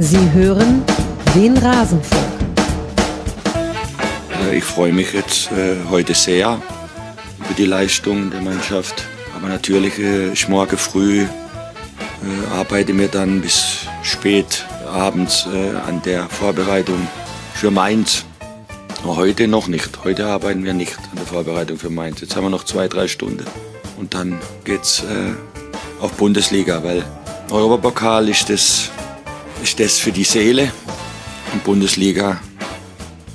Sie hören den Rasenfunk. Ich freue mich jetzt äh, heute sehr über die Leistung der Mannschaft. Aber natürlich, äh, ich morgen früh äh, arbeite mir dann bis spät abends äh, an der Vorbereitung für Mainz. Heute noch nicht. Heute arbeiten wir nicht an der Vorbereitung für Mainz. Jetzt haben wir noch zwei, drei Stunden. Und dann geht's äh, auf Bundesliga, weil Europapokal ist das, ist das für die Seele und Bundesliga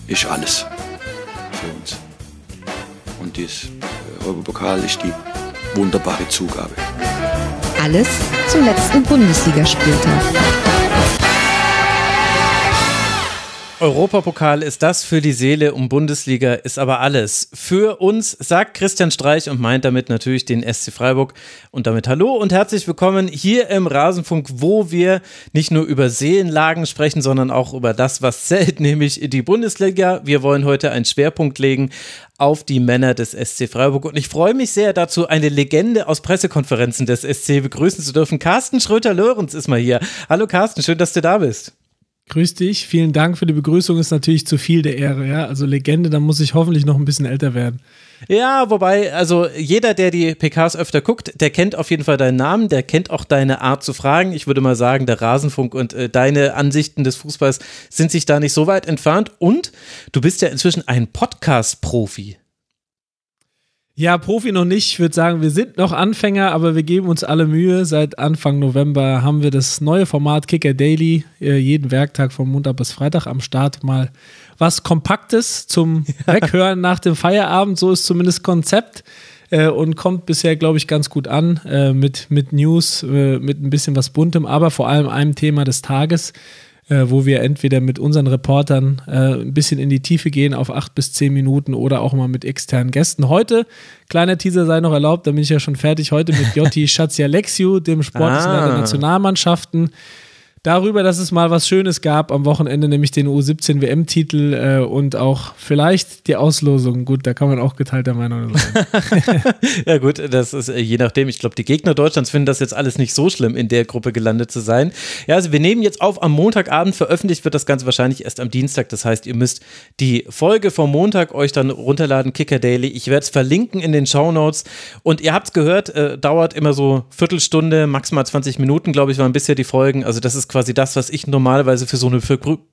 ist alles für uns. Und das Europapokal ist die wunderbare Zugabe. Alles zum letzten Bundesligaspieltag. Europapokal ist das für die Seele und Bundesliga ist aber alles. Für uns sagt Christian Streich und meint damit natürlich den SC Freiburg. Und damit hallo und herzlich willkommen hier im Rasenfunk, wo wir nicht nur über Seelenlagen sprechen, sondern auch über das, was zählt, nämlich die Bundesliga. Wir wollen heute einen Schwerpunkt legen auf die Männer des SC Freiburg. Und ich freue mich sehr dazu, eine Legende aus Pressekonferenzen des SC begrüßen zu dürfen. Carsten Schröter-Lorenz ist mal hier. Hallo Carsten, schön, dass du da bist. Grüß dich, vielen Dank für die Begrüßung, ist natürlich zu viel der Ehre, ja. Also Legende, da muss ich hoffentlich noch ein bisschen älter werden. Ja, wobei, also jeder, der die PKs öfter guckt, der kennt auf jeden Fall deinen Namen, der kennt auch deine Art zu fragen. Ich würde mal sagen, der Rasenfunk und äh, deine Ansichten des Fußballs sind sich da nicht so weit entfernt. Und du bist ja inzwischen ein Podcast-Profi. Ja, Profi noch nicht. Ich würde sagen, wir sind noch Anfänger, aber wir geben uns alle Mühe. Seit Anfang November haben wir das neue Format Kicker Daily, äh, jeden Werktag von Montag bis Freitag am Start. Mal was Kompaktes zum Weghören nach dem Feierabend. So ist zumindest Konzept äh, und kommt bisher, glaube ich, ganz gut an äh, mit, mit News, mit ein bisschen was Buntem, aber vor allem einem Thema des Tages äh, wo wir entweder mit unseren Reportern äh, ein bisschen in die Tiefe gehen auf acht bis zehn Minuten oder auch mal mit externen Gästen. Heute, kleiner Teaser sei noch erlaubt, da bin ich ja schon fertig, heute mit Jotti Schatzialexiu, dem Sportdesigner ah. der Nationalmannschaften darüber, dass es mal was Schönes gab am Wochenende, nämlich den U17 WM-Titel äh, und auch vielleicht die Auslosung. Gut, da kann man auch geteilter Meinung sein. ja gut, das ist äh, je nachdem. Ich glaube, die Gegner Deutschlands finden das jetzt alles nicht so schlimm, in der Gruppe gelandet zu sein. Ja, also wir nehmen jetzt auf am Montagabend, veröffentlicht wird das Ganze wahrscheinlich erst am Dienstag. Das heißt, ihr müsst die Folge vom Montag euch dann runterladen, Kicker Daily. Ich werde es verlinken in den Show Notes. Und ihr habt es gehört, äh, dauert immer so Viertelstunde, maximal 20 Minuten, glaube ich, waren bisher die Folgen. Also das ist quasi das, was ich normalerweise für so eine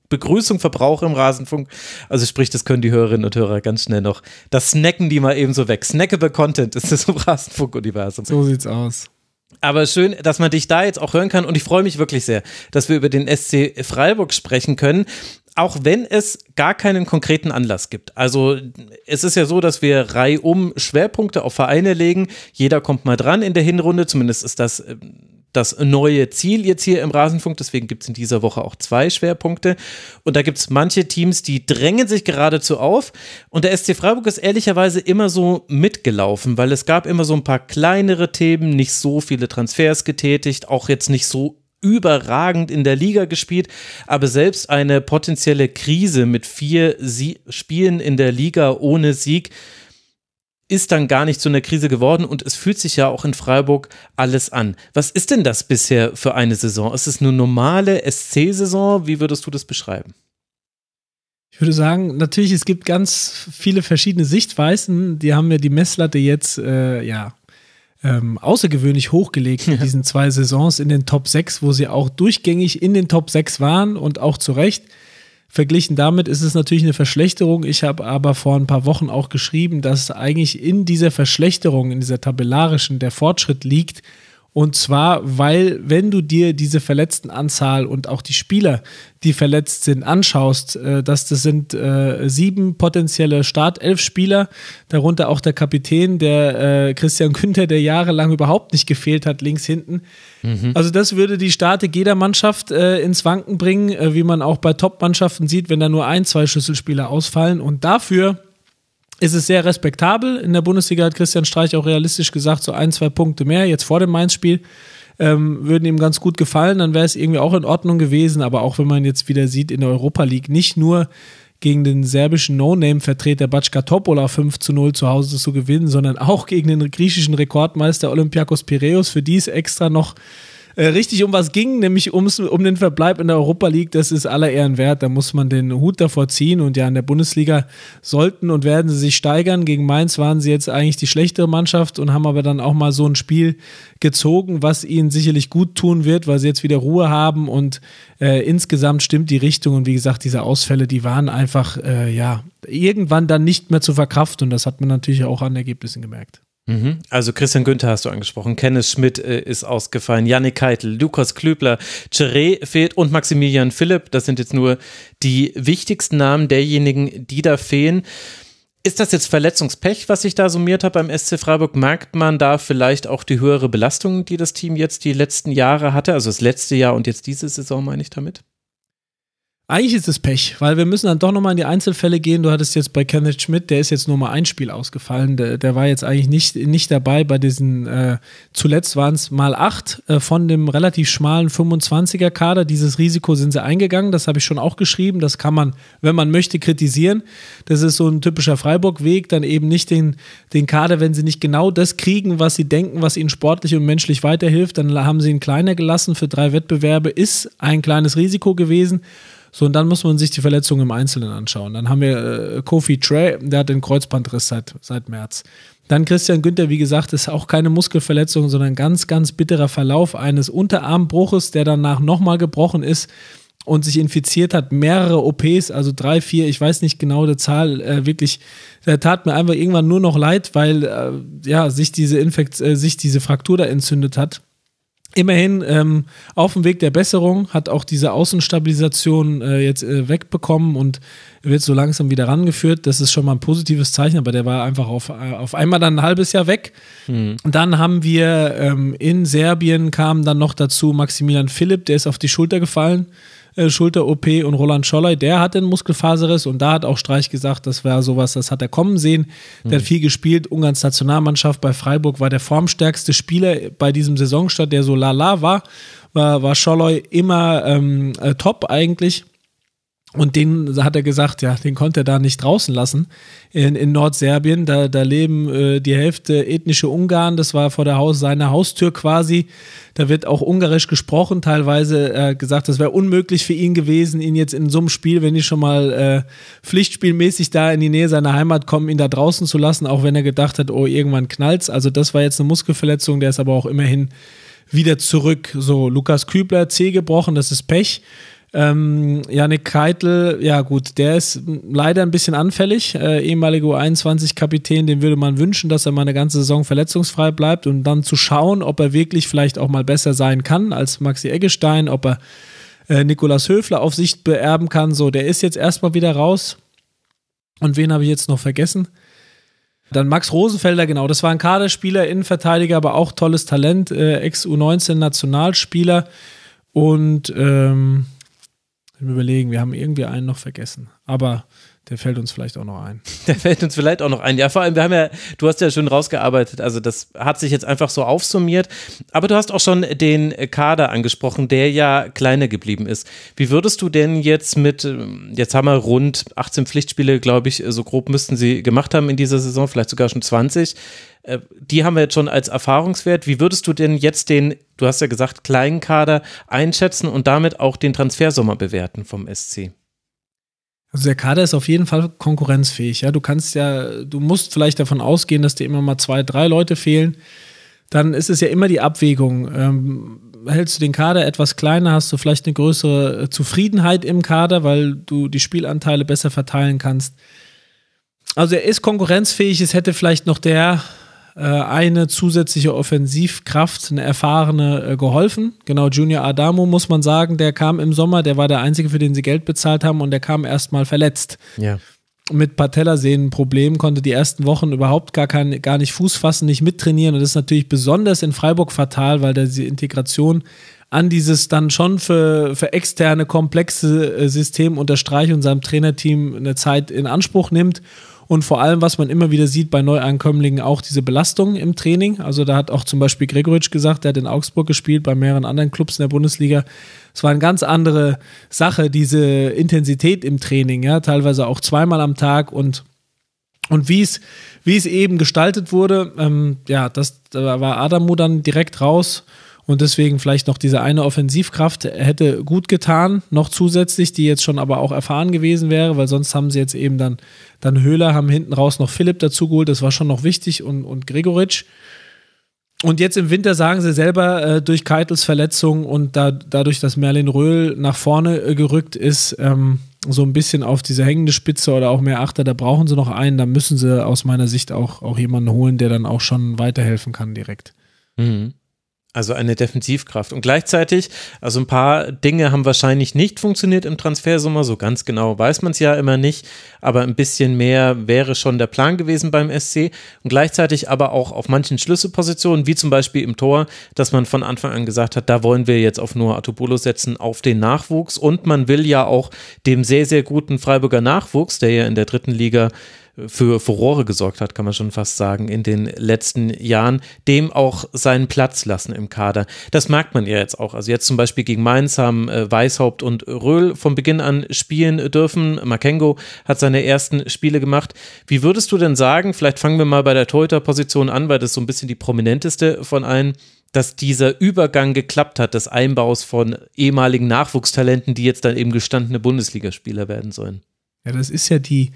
Begrüßung verbrauche im Rasenfunk. Also sprich, das können die Hörerinnen und Hörer ganz schnell noch. Das snacken die mal eben so weg. Snackable Content ist das im Rasenfunk-Universum. So sieht's aus. Aber schön, dass man dich da jetzt auch hören kann und ich freue mich wirklich sehr, dass wir über den SC Freiburg sprechen können auch wenn es gar keinen konkreten Anlass gibt. Also es ist ja so, dass wir reihum Schwerpunkte auf Vereine legen. Jeder kommt mal dran in der Hinrunde, zumindest ist das ähm, das neue Ziel jetzt hier im Rasenfunk. Deswegen gibt es in dieser Woche auch zwei Schwerpunkte. Und da gibt es manche Teams, die drängen sich geradezu auf. Und der SC Freiburg ist ehrlicherweise immer so mitgelaufen, weil es gab immer so ein paar kleinere Themen, nicht so viele Transfers getätigt, auch jetzt nicht so überragend in der Liga gespielt, aber selbst eine potenzielle Krise mit vier Sie Spielen in der Liga ohne Sieg ist dann gar nicht zu einer Krise geworden und es fühlt sich ja auch in Freiburg alles an. Was ist denn das bisher für eine Saison? Ist es eine normale SC-Saison? Wie würdest du das beschreiben? Ich würde sagen, natürlich, es gibt ganz viele verschiedene Sichtweisen. Die haben ja die Messlatte jetzt, äh, ja, ähm, außergewöhnlich hochgelegt in diesen zwei Saisons in den Top 6, wo sie auch durchgängig in den Top 6 waren und auch zu Recht. Verglichen damit ist es natürlich eine Verschlechterung. Ich habe aber vor ein paar Wochen auch geschrieben, dass eigentlich in dieser Verschlechterung, in dieser tabellarischen, der Fortschritt liegt und zwar, weil, wenn du dir diese Verletztenanzahl und auch die Spieler, die verletzt sind, anschaust, äh, dass das sind äh, sieben potenzielle Startelf-Spieler, darunter auch der Kapitän, der äh, Christian Günther, der jahrelang überhaupt nicht gefehlt hat, links hinten. Mhm. Also das würde die Statik jeder Mannschaft äh, ins Wanken bringen, äh, wie man auch bei Top-Mannschaften sieht, wenn da nur ein, zwei Schlüsselspieler ausfallen. Und dafür ist es sehr respektabel. In der Bundesliga hat Christian Streich auch realistisch gesagt, so ein, zwei Punkte mehr jetzt vor dem Mainz-Spiel ähm, würden ihm ganz gut gefallen. Dann wäre es irgendwie auch in Ordnung gewesen. Aber auch wenn man jetzt wieder sieht in der Europa League, nicht nur gegen den serbischen No-Name-Vertreter Backa Topola 5 zu 0 zu Hause zu gewinnen, sondern auch gegen den griechischen Rekordmeister Olympiakos Piraeus, für die es extra noch äh, richtig um was ging, nämlich ums, um den Verbleib in der Europa League. Das ist aller Ehren wert. Da muss man den Hut davor ziehen. Und ja, in der Bundesliga sollten und werden sie sich steigern. Gegen Mainz waren sie jetzt eigentlich die schlechtere Mannschaft und haben aber dann auch mal so ein Spiel gezogen, was ihnen sicherlich gut tun wird, weil sie jetzt wieder Ruhe haben und äh, insgesamt stimmt die Richtung. Und wie gesagt, diese Ausfälle, die waren einfach, äh, ja, irgendwann dann nicht mehr zu verkraften. Und das hat man natürlich auch an Ergebnissen gemerkt. Mhm. Also Christian Günther hast du angesprochen, Kenneth Schmidt äh, ist ausgefallen, Yannick Keitel, Lukas Klübler, Cheré fehlt und Maximilian Philipp. Das sind jetzt nur die wichtigsten Namen derjenigen, die da fehlen. Ist das jetzt Verletzungspech, was ich da summiert habe beim SC Freiburg? Merkt man da vielleicht auch die höhere Belastung, die das Team jetzt die letzten Jahre hatte? Also das letzte Jahr und jetzt diese Saison meine ich damit? Eigentlich ist es Pech, weil wir müssen dann doch nochmal in die Einzelfälle gehen. Du hattest jetzt bei Kenneth Schmidt, der ist jetzt nur mal ein Spiel ausgefallen. Der, der war jetzt eigentlich nicht, nicht dabei bei diesen, äh, zuletzt waren es mal acht äh, von dem relativ schmalen 25er-Kader. Dieses Risiko sind sie eingegangen, das habe ich schon auch geschrieben. Das kann man, wenn man möchte, kritisieren. Das ist so ein typischer Freiburg-Weg, dann eben nicht den, den Kader, wenn sie nicht genau das kriegen, was sie denken, was ihnen sportlich und menschlich weiterhilft, dann haben sie ihn kleiner gelassen für drei Wettbewerbe, ist ein kleines Risiko gewesen. So, und dann muss man sich die Verletzungen im Einzelnen anschauen. Dann haben wir äh, Kofi Trey, der hat den Kreuzbandriss seit, seit März. Dann Christian Günther, wie gesagt, ist auch keine Muskelverletzung, sondern ganz, ganz bitterer Verlauf eines Unterarmbruches, der danach nochmal gebrochen ist und sich infiziert hat, mehrere OPs, also drei, vier, ich weiß nicht genau die Zahl, äh, wirklich, der tat mir einfach irgendwann nur noch leid, weil äh, ja, sich diese Infekt, äh, sich diese Fraktur da entzündet hat. Immerhin ähm, auf dem Weg der Besserung, hat auch diese Außenstabilisation äh, jetzt äh, wegbekommen und wird so langsam wieder rangeführt. Das ist schon mal ein positives Zeichen, aber der war einfach auf, äh, auf einmal dann ein halbes Jahr weg. Mhm. Dann haben wir ähm, in Serbien kam dann noch dazu Maximilian Philipp, der ist auf die Schulter gefallen. Äh, Schulter-OP und Roland Scholler, der hat den Muskelfaserriss und da hat auch Streich gesagt, das wäre sowas, das hat er kommen sehen. Der mhm. hat viel gespielt, Ungarns Nationalmannschaft bei Freiburg war der formstärkste Spieler bei diesem Saisonstart, der so lala war, war, war Scholloy immer ähm, äh, top eigentlich. Und den hat er gesagt, ja, den konnte er da nicht draußen lassen in, in Nordserbien. Da, da leben äh, die Hälfte ethnische Ungarn. Das war vor der Haus, seiner Haustür quasi. Da wird auch Ungarisch gesprochen. Teilweise äh, gesagt, das wäre unmöglich für ihn gewesen, ihn jetzt in so einem Spiel, wenn die schon mal äh, pflichtspielmäßig da in die Nähe seiner Heimat kommen, ihn da draußen zu lassen, auch wenn er gedacht hat, oh, irgendwann knallt's. Also das war jetzt eine Muskelverletzung, der ist aber auch immerhin wieder zurück. So, Lukas Kübler, C gebrochen, das ist Pech. Ähm, Janik Keitel, ja gut, der ist leider ein bisschen anfällig. Äh, ehemaliger U21-Kapitän, dem würde man wünschen, dass er mal eine ganze Saison verletzungsfrei bleibt und dann zu schauen, ob er wirklich vielleicht auch mal besser sein kann als Maxi Eggestein, ob er äh, Nikolas Höfler auf Sicht beerben kann. So, der ist jetzt erstmal wieder raus. Und wen habe ich jetzt noch vergessen? Dann Max Rosenfelder, genau, das war ein Kaderspieler, Innenverteidiger, aber auch tolles Talent, äh, Ex-U19-Nationalspieler. Und ähm, überlegen, wir haben irgendwie einen noch vergessen. Aber der fällt uns vielleicht auch noch ein. Der fällt uns vielleicht auch noch ein. Ja, vor allem, wir haben ja, du hast ja schon rausgearbeitet, also das hat sich jetzt einfach so aufsummiert. Aber du hast auch schon den Kader angesprochen, der ja kleiner geblieben ist. Wie würdest du denn jetzt mit, jetzt haben wir rund 18 Pflichtspiele, glaube ich, so grob müssten sie gemacht haben in dieser Saison, vielleicht sogar schon 20. Äh, die haben wir jetzt schon als Erfahrungswert. Wie würdest du denn jetzt den, du hast ja gesagt, kleinen Kader einschätzen und damit auch den Transfersommer bewerten vom SC? Also der Kader ist auf jeden Fall konkurrenzfähig. Ja, du kannst ja, du musst vielleicht davon ausgehen, dass dir immer mal zwei, drei Leute fehlen. Dann ist es ja immer die Abwägung. Ähm, hältst du den Kader etwas kleiner, hast du vielleicht eine größere Zufriedenheit im Kader, weil du die Spielanteile besser verteilen kannst. Also er ist konkurrenzfähig. Es hätte vielleicht noch der äh, eine zusätzliche Offensivkraft, eine erfahrene, äh, geholfen. Genau, Junior Adamo muss man sagen, der kam im Sommer, der war der Einzige, für den sie Geld bezahlt haben und der kam erstmal verletzt. Ja. Mit Patellasehnenproblem konnte die ersten Wochen überhaupt gar, kein, gar nicht Fuß fassen, nicht mittrainieren. Und das ist natürlich besonders in Freiburg fatal, weil da die Integration an dieses dann schon für, für externe komplexe äh, System unter Streich und seinem Trainerteam eine Zeit in Anspruch nimmt und vor allem, was man immer wieder sieht bei Neuankömmlingen, auch diese Belastung im Training. Also da hat auch zum Beispiel Gregoritsch gesagt, der hat in Augsburg gespielt, bei mehreren anderen Clubs in der Bundesliga. Es war eine ganz andere Sache, diese Intensität im Training, ja, teilweise auch zweimal am Tag und und wie es, wie es eben gestaltet wurde, ähm, ja, das, da war Adamu dann direkt raus Und deswegen vielleicht noch diese eine Offensivkraft hätte gut getan, noch zusätzlich, die jetzt schon aber auch erfahren gewesen wäre, weil sonst haben sie jetzt eben dann, dann Höhler, haben hinten raus noch Philipp dazu geholt, das war schon noch wichtig und, und Gregoritsch. Und jetzt im Winter sagen sie selber, äh, durch Keitels Verletzung und da, dadurch, dass Merlin Röhl nach vorne äh, gerückt ist, ähm, so ein bisschen auf diese hängende Spitze oder auch mehr Achter, da brauchen sie noch einen, da müssen sie aus meiner Sicht auch, auch jemanden holen, der dann auch schon weiterhelfen kann direkt. Mhm. Also eine Defensivkraft. Und gleichzeitig, also ein paar Dinge haben wahrscheinlich nicht funktioniert im Transfersommer, so ganz genau weiß man es ja immer nicht, aber ein bisschen mehr wäre schon der Plan gewesen beim SC. Und gleichzeitig aber auch auf manchen Schlüsselpositionen, wie zum Beispiel im Tor, dass man von Anfang an gesagt hat, da wollen wir jetzt auf Noah Atobolo setzen, auf den Nachwuchs. Und man will ja auch dem sehr, sehr guten Freiburger Nachwuchs, der ja in der dritten Liga für Furore gesorgt hat, kann man schon fast sagen, in den letzten Jahren, dem auch seinen Platz lassen im Kader. Das merkt man ja jetzt auch. Also jetzt zum Beispiel gegen Mainz haben äh, Weishaupt und Röhl von Beginn an spielen dürfen. Makengo hat seine ersten Spiele gemacht. Wie würdest du denn sagen, vielleicht fangen wir mal bei der Torhüter-Position an, weil das so ein bisschen die prominenteste von allen, dass dieser Übergang geklappt hat, des Einbaus von ehemaligen Nachwuchstalenten, die jetzt dann eben gestandene Bundesligaspieler werden sollen? Ja, das ist ja die,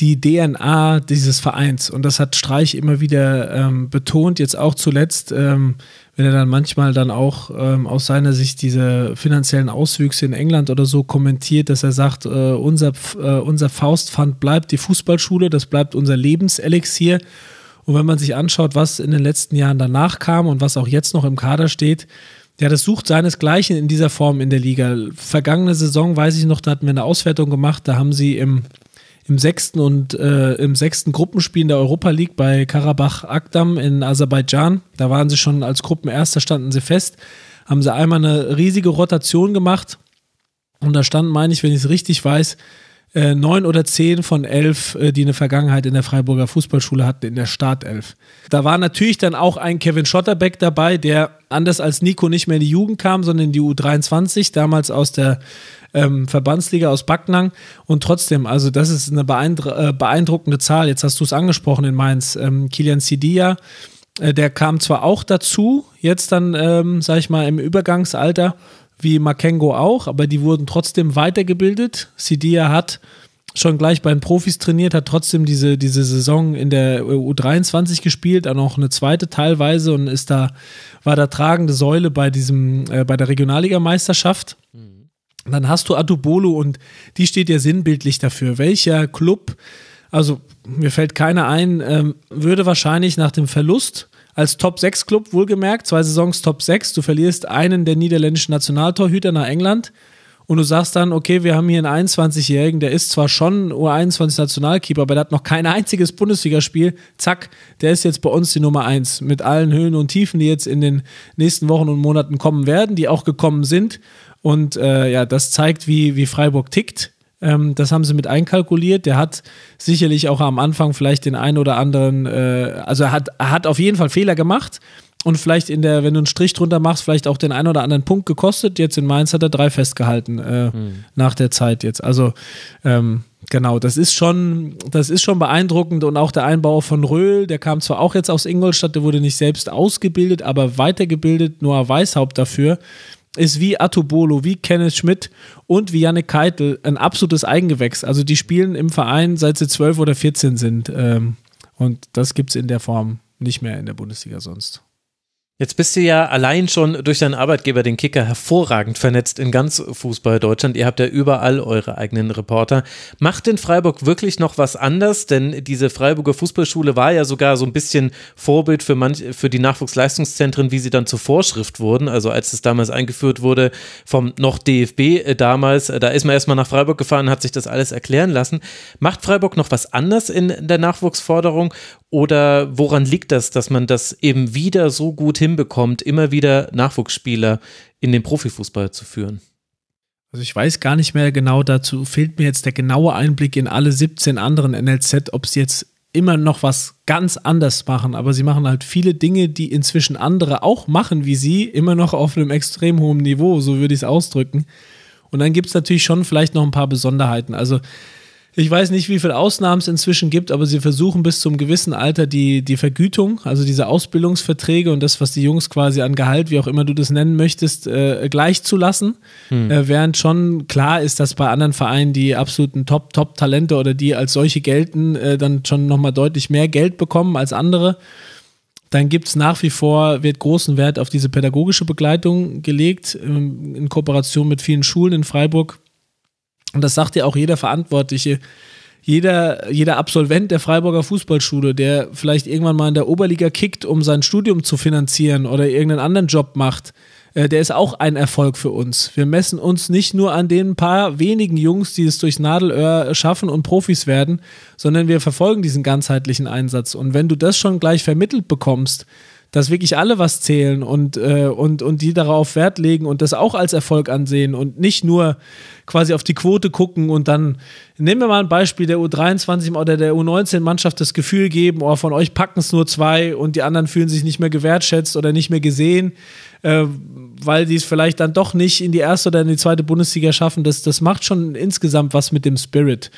die DNA dieses Vereins. Und das hat Streich immer wieder ähm, betont, jetzt auch zuletzt, ähm, wenn er dann manchmal dann auch ähm, aus seiner Sicht diese finanziellen Auswüchse in England oder so kommentiert, dass er sagt, äh, unser, äh, unser Faustpfand bleibt die Fußballschule, das bleibt unser Lebenselixier. Und wenn man sich anschaut, was in den letzten Jahren danach kam und was auch jetzt noch im Kader steht, ja, das sucht seinesgleichen in dieser Form in der Liga. Vergangene Saison, weiß ich noch, da hatten wir eine Auswertung gemacht, da haben sie im im sechsten und äh, im sechsten Gruppenspiel in der Europa League bei Karabach Akdam in Aserbaidschan. Da waren sie schon als Gruppenerster, standen sie fest. Haben sie einmal eine riesige Rotation gemacht. Und da standen, meine ich, wenn ich es richtig weiß, äh, neun oder zehn von elf, äh, die eine Vergangenheit in der Freiburger Fußballschule hatten, in der Startelf. Da war natürlich dann auch ein Kevin Schotterbeck dabei, der anders als Nico nicht mehr in die Jugend kam, sondern in die U23, damals aus der ähm, Verbandsliga aus Backnang. Und trotzdem, also das ist eine beeindru äh, beeindruckende Zahl. Jetzt hast du es angesprochen in Mainz. Ähm, Kilian Sidia, äh, der kam zwar auch dazu, jetzt dann, ähm, sag ich mal, im Übergangsalter, wie Makengo auch, aber die wurden trotzdem weitergebildet. Sidia hat schon gleich bei den Profis trainiert, hat trotzdem diese, diese Saison in der U23 gespielt, auch noch eine zweite teilweise und ist da, war da tragende Säule bei diesem, äh, bei der Regionalligameisterschaft. Mhm. Dann hast du Adubolo und die steht ja sinnbildlich dafür. Welcher Club, also mir fällt keiner ein, ähm, würde wahrscheinlich nach dem Verlust als Top-6-Club, wohlgemerkt, zwei Saisons Top 6, du verlierst einen der niederländischen Nationaltorhüter nach England und du sagst dann, okay, wir haben hier einen 21-Jährigen, der ist zwar schon U21-Nationalkeeper, aber der hat noch kein einziges Bundesligaspiel. Zack, der ist jetzt bei uns die Nummer 1 mit allen Höhen und Tiefen, die jetzt in den nächsten Wochen und Monaten kommen werden, die auch gekommen sind. Und äh, ja, das zeigt, wie, wie Freiburg tickt. Ähm, das haben sie mit einkalkuliert. Der hat sicherlich auch am Anfang vielleicht den einen oder anderen, äh, also er hat, er hat auf jeden Fall Fehler gemacht und vielleicht in der, wenn du einen Strich drunter machst, vielleicht auch den einen oder anderen Punkt gekostet. Jetzt in Mainz hat er drei festgehalten äh, mhm. nach der Zeit jetzt. Also ähm, genau, das ist schon, das ist schon beeindruckend und auch der Einbau von Röhl, der kam zwar auch jetzt aus Ingolstadt, der wurde nicht selbst ausgebildet, aber weitergebildet, Noah Weishaupt dafür ist wie Atubolo, wie Kenneth Schmidt und wie Janne Keitel ein absolutes Eigengewächs. Also die spielen im Verein seit sie zwölf oder 14 sind. Ähm, und das gibt es in der Form nicht mehr in der Bundesliga sonst. Jetzt bist du ja allein schon durch deinen Arbeitgeber, den Kicker, hervorragend vernetzt in ganz Fußball Deutschland. Ihr habt ja überall eure eigenen Reporter. Macht denn Freiburg wirklich noch was anders? Denn diese Freiburger Fußballschule war ja sogar so ein bisschen Vorbild für, manch, für die Nachwuchsleistungszentren, wie sie dann zur Vorschrift wurden. Also als es damals eingeführt wurde vom noch DFB äh, damals, äh, da ist man erstmal nach Freiburg gefahren, hat sich das alles erklären lassen. Macht Freiburg noch was anders in der Nachwuchsforderung? Oder woran liegt das, dass man das eben wieder so gut hin hinbekommt, immer wieder Nachwuchsspieler in den Profifußball zu führen? Also ich weiß gar nicht mehr genau, dazu fehlt mir jetzt der genaue Einblick in alle 17 anderen NLZ, ob sie jetzt immer noch was ganz anders machen, aber sie machen halt viele Dinge, die inzwischen andere auch machen wie sie, immer noch auf einem extrem hohen Niveau, so würde ich es ausdrücken. Und dann gibt es natürlich schon vielleicht noch ein paar Besonderheiten. Also Ich weiß nicht, wie viele Ausnahmen es inzwischen gibt, aber sie versuchen bis zum gewissen Alter die, die Vergütung, also diese Ausbildungsverträge und das, was die Jungs quasi an Gehalt, wie auch immer du das nennen möchtest, äh, gleich zu lassen. Hm. Äh, während schon klar ist, dass bei anderen Vereinen die absoluten Top-Top-Talente oder die als solche gelten, äh, dann schon nochmal deutlich mehr Geld bekommen als andere. Dann gibt es nach wie vor, wird großen Wert auf diese pädagogische Begleitung gelegt, ähm, in Kooperation mit vielen Schulen in Freiburg. Und das sagt ja auch jeder Verantwortliche. Jeder, jeder Absolvent der Freiburger Fußballschule, der vielleicht irgendwann mal in der Oberliga kickt, um sein Studium zu finanzieren oder irgendeinen anderen Job macht, äh, der ist auch ein Erfolg für uns. Wir messen uns nicht nur an den paar wenigen Jungs, die es durchs Nadelöhr schaffen und Profis werden, sondern wir verfolgen diesen ganzheitlichen Einsatz. Und wenn du das schon gleich vermittelt bekommst, dass wirklich alle was zählen und, äh, und, und die darauf Wert legen und das auch als Erfolg ansehen und nicht nur quasi auf die Quote gucken und dann, nehmen wir mal ein Beispiel der U23 oder der U19-Mannschaft das Gefühl geben, oh, von euch packen es nur zwei und die anderen fühlen sich nicht mehr gewertschätzt oder nicht mehr gesehen, äh, weil die es vielleicht dann doch nicht in die erste oder in die zweite Bundesliga schaffen. Das, das macht schon insgesamt was mit dem Spirit.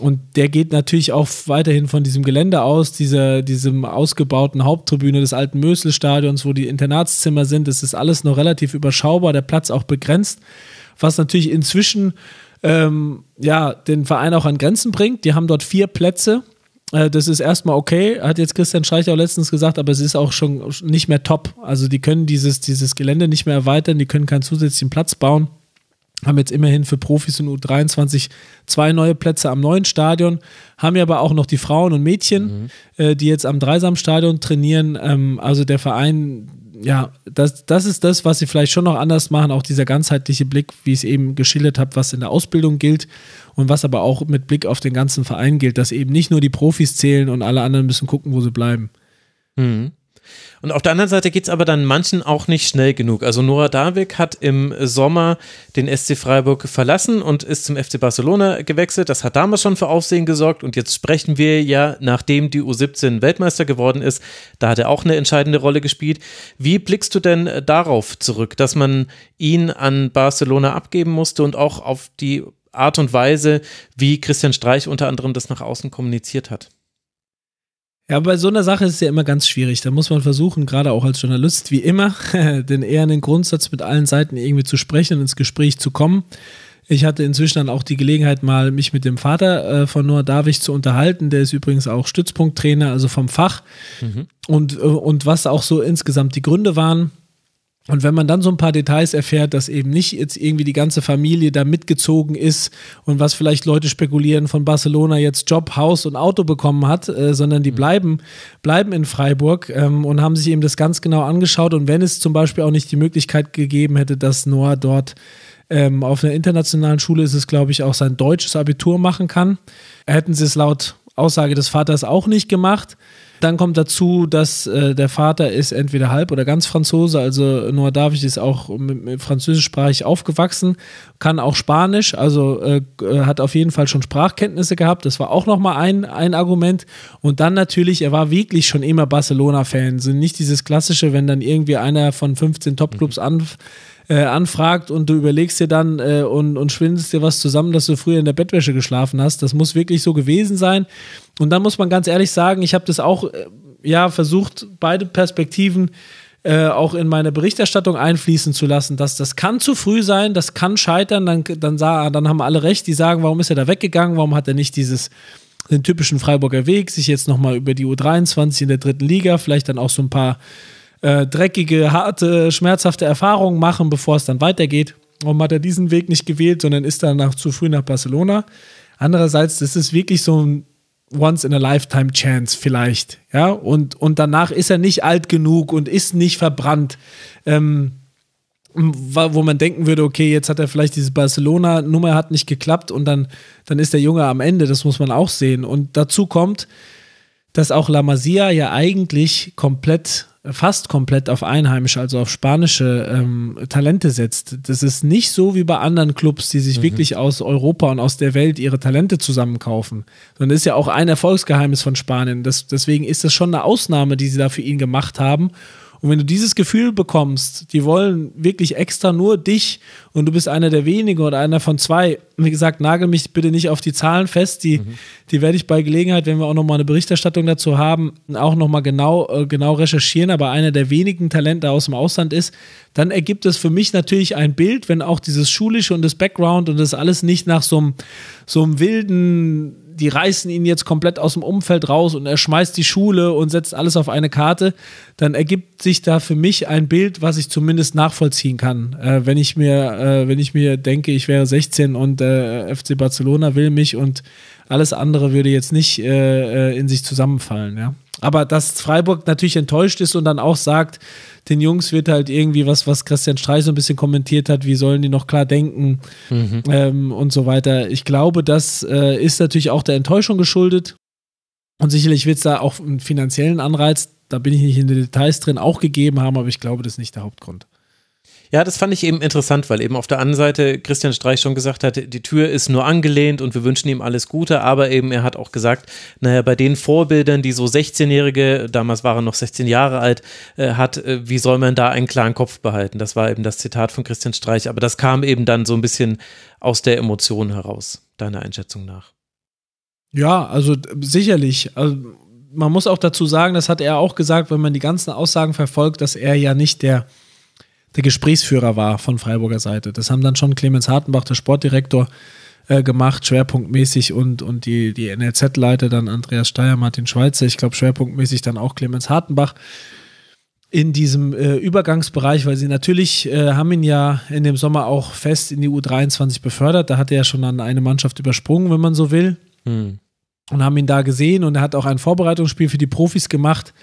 Und der geht natürlich auch weiterhin von diesem Gelände aus, dieser, diesem ausgebauten Haupttribüne des alten Mösel-Stadions, wo die Internatszimmer sind. Das ist alles noch relativ überschaubar, der Platz auch begrenzt, was natürlich inzwischen ähm, ja, den Verein auch an Grenzen bringt. Die haben dort vier Plätze. Äh, das ist erstmal okay, hat jetzt Christian Streich auch letztens gesagt, aber es ist auch schon nicht mehr top. Also die können dieses, dieses Gelände nicht mehr erweitern, die können keinen zusätzlichen Platz bauen haben jetzt immerhin für Profis in U23 zwei neue Plätze am neuen Stadion, haben ja aber auch noch die Frauen und Mädchen, mhm. äh, die jetzt am Dreisamstadion trainieren. Ähm, also der Verein, ja, das, das ist das, was sie vielleicht schon noch anders machen, auch dieser ganzheitliche Blick, wie ich es eben geschildert habe, was in der Ausbildung gilt und was aber auch mit Blick auf den ganzen Verein gilt, dass eben nicht nur die Profis zählen und alle anderen müssen gucken, wo sie bleiben. Mhm. Und auf der anderen Seite geht es aber dann manchen auch nicht schnell genug. Also Nora Davik hat im Sommer den SC Freiburg verlassen und ist zum FC Barcelona gewechselt. Das hat damals schon für Aufsehen gesorgt und jetzt sprechen wir ja, nachdem die U17 Weltmeister geworden ist, da hat er auch eine entscheidende Rolle gespielt. Wie blickst du denn darauf zurück, dass man ihn an Barcelona abgeben musste und auch auf die Art und Weise, wie Christian Streich unter anderem das nach außen kommuniziert hat? Ja, bei so einer Sache ist es ja immer ganz schwierig. Da muss man versuchen, gerade auch als Journalist, wie immer, den eher einen Grundsatz mit allen Seiten irgendwie zu sprechen und ins Gespräch zu kommen. Ich hatte inzwischen dann auch die Gelegenheit, mal mich mit dem Vater äh, von Noah Davich zu unterhalten. Der ist übrigens auch Stützpunkttrainer, also vom Fach. Mhm. Und, äh, und was auch so insgesamt die Gründe waren, und wenn man dann so ein paar Details erfährt, dass eben nicht jetzt irgendwie die ganze Familie da mitgezogen ist und was vielleicht Leute spekulieren von Barcelona jetzt Job, Haus und Auto bekommen hat, äh, sondern die mhm. bleiben, bleiben in Freiburg ähm, und haben sich eben das ganz genau angeschaut. Und wenn es zum Beispiel auch nicht die Möglichkeit gegeben hätte, dass Noah dort ähm, auf einer internationalen Schule ist es, glaube ich, auch sein deutsches Abitur machen kann, hätten sie es laut Aussage des Vaters auch nicht gemacht. Dann kommt dazu, dass äh, der Vater ist entweder halb oder ganz Franzose, also Noah David ist auch mit, mit französischsprachig aufgewachsen, kann auch Spanisch, also äh, äh, hat auf jeden Fall schon Sprachkenntnisse gehabt. Das war auch nochmal ein, ein Argument. Und dann natürlich, er war wirklich schon immer Barcelona-Fan. Sind nicht dieses klassische, wenn dann irgendwie einer von 15 Topclubs mhm. an äh, anfragt und du überlegst dir dann äh, und, und schwindest dir was zusammen, dass du früher in der Bettwäsche geschlafen hast. Das muss wirklich so gewesen sein. Und dann muss man ganz ehrlich sagen, ich habe das auch äh, ja versucht, beide Perspektiven äh, auch in meine Berichterstattung einfließen zu lassen, dass das kann zu früh sein, das kann scheitern, dann, dann, sah, dann haben alle recht, die sagen, warum ist er da weggegangen, warum hat er nicht dieses den typischen Freiburger Weg, sich jetzt nochmal über die U23 in der dritten Liga, vielleicht dann auch so ein paar äh, dreckige, harte, schmerzhafte Erfahrungen machen, bevor es dann weitergeht. Warum hat er diesen Weg nicht gewählt, sondern ist danach zu früh nach Barcelona? Andererseits, das ist wirklich so ein Once-in-a-Lifetime-Chance vielleicht, ja, und, und danach ist er nicht alt genug und ist nicht verbrannt, ähm, wo man denken würde, okay, jetzt hat er vielleicht diese Barcelona-Nummer hat nicht geklappt und dann, dann ist der Junge am Ende, das muss man auch sehen. Und dazu kommt, dass auch La Masia ja eigentlich komplett fast komplett auf Einheimische, also auf spanische ähm, Talente setzt. Das ist nicht so wie bei anderen Clubs, die sich mhm. wirklich aus Europa und aus der Welt ihre Talente zusammenkaufen. Sondern ist ja auch ein Erfolgsgeheimnis von Spanien. Das, deswegen ist das schon eine Ausnahme, die sie da für ihn gemacht haben. Und wenn du dieses Gefühl bekommst, die wollen wirklich extra nur dich und du bist einer der wenigen oder einer von zwei, wie gesagt, nagel mich bitte nicht auf die Zahlen fest, die, mhm. die werde ich bei Gelegenheit, wenn wir auch nochmal eine Berichterstattung dazu haben, auch nochmal genau, äh, genau recherchieren, aber einer der wenigen Talente aus dem Ausland ist, dann ergibt es für mich natürlich ein Bild, wenn auch dieses Schulische und das Background und das alles nicht nach so einem, so einem wilden die reißen ihn jetzt komplett aus dem Umfeld raus und er schmeißt die Schule und setzt alles auf eine Karte, dann ergibt sich da für mich ein Bild, was ich zumindest nachvollziehen kann. Äh, wenn ich mir, äh, wenn ich mir denke, ich wäre 16 und äh, FC Barcelona will mich und alles andere würde jetzt nicht äh, äh, in sich zusammenfallen, ja. Aber dass Freiburg natürlich enttäuscht ist und dann auch sagt, den Jungs wird halt irgendwie was, was Christian Streich so ein bisschen kommentiert hat, wie sollen die noch klar denken mhm. ähm, und so weiter. Ich glaube, das äh, ist natürlich auch der Enttäuschung geschuldet. Und sicherlich wird es da auch einen finanziellen Anreiz, da bin ich nicht in den Details drin, auch gegeben haben, aber ich glaube, das ist nicht der Hauptgrund. Ja, das fand ich eben interessant, weil eben auf der anderen Seite Christian Streich schon gesagt hat, die Tür ist nur angelehnt und wir wünschen ihm alles Gute, aber eben er hat auch gesagt, naja, bei den Vorbildern, die so 16-Jährige, damals waren noch 16 Jahre alt, äh, hat, äh, wie soll man da einen klaren Kopf behalten? Das war eben das Zitat von Christian Streich, aber das kam eben dann so ein bisschen aus der Emotion heraus, deiner Einschätzung nach. Ja, also sicherlich. Also man muss auch dazu sagen, das hat er auch gesagt, wenn man die ganzen Aussagen verfolgt, dass er ja nicht der der Gesprächsführer war von Freiburger Seite. Das haben dann schon Clemens Hartenbach, der Sportdirektor, äh, gemacht, schwerpunktmäßig und, und die, die NLZ-Leiter dann Andreas Steyer, Martin Schweizer, ich glaube schwerpunktmäßig dann auch Clemens Hartenbach in diesem äh, Übergangsbereich, weil sie natürlich äh, haben ihn ja in dem Sommer auch fest in die U23 befördert. Da hat er ja schon an eine Mannschaft übersprungen, wenn man so will. Hm. Und haben ihn da gesehen und er hat auch ein Vorbereitungsspiel für die Profis gemacht.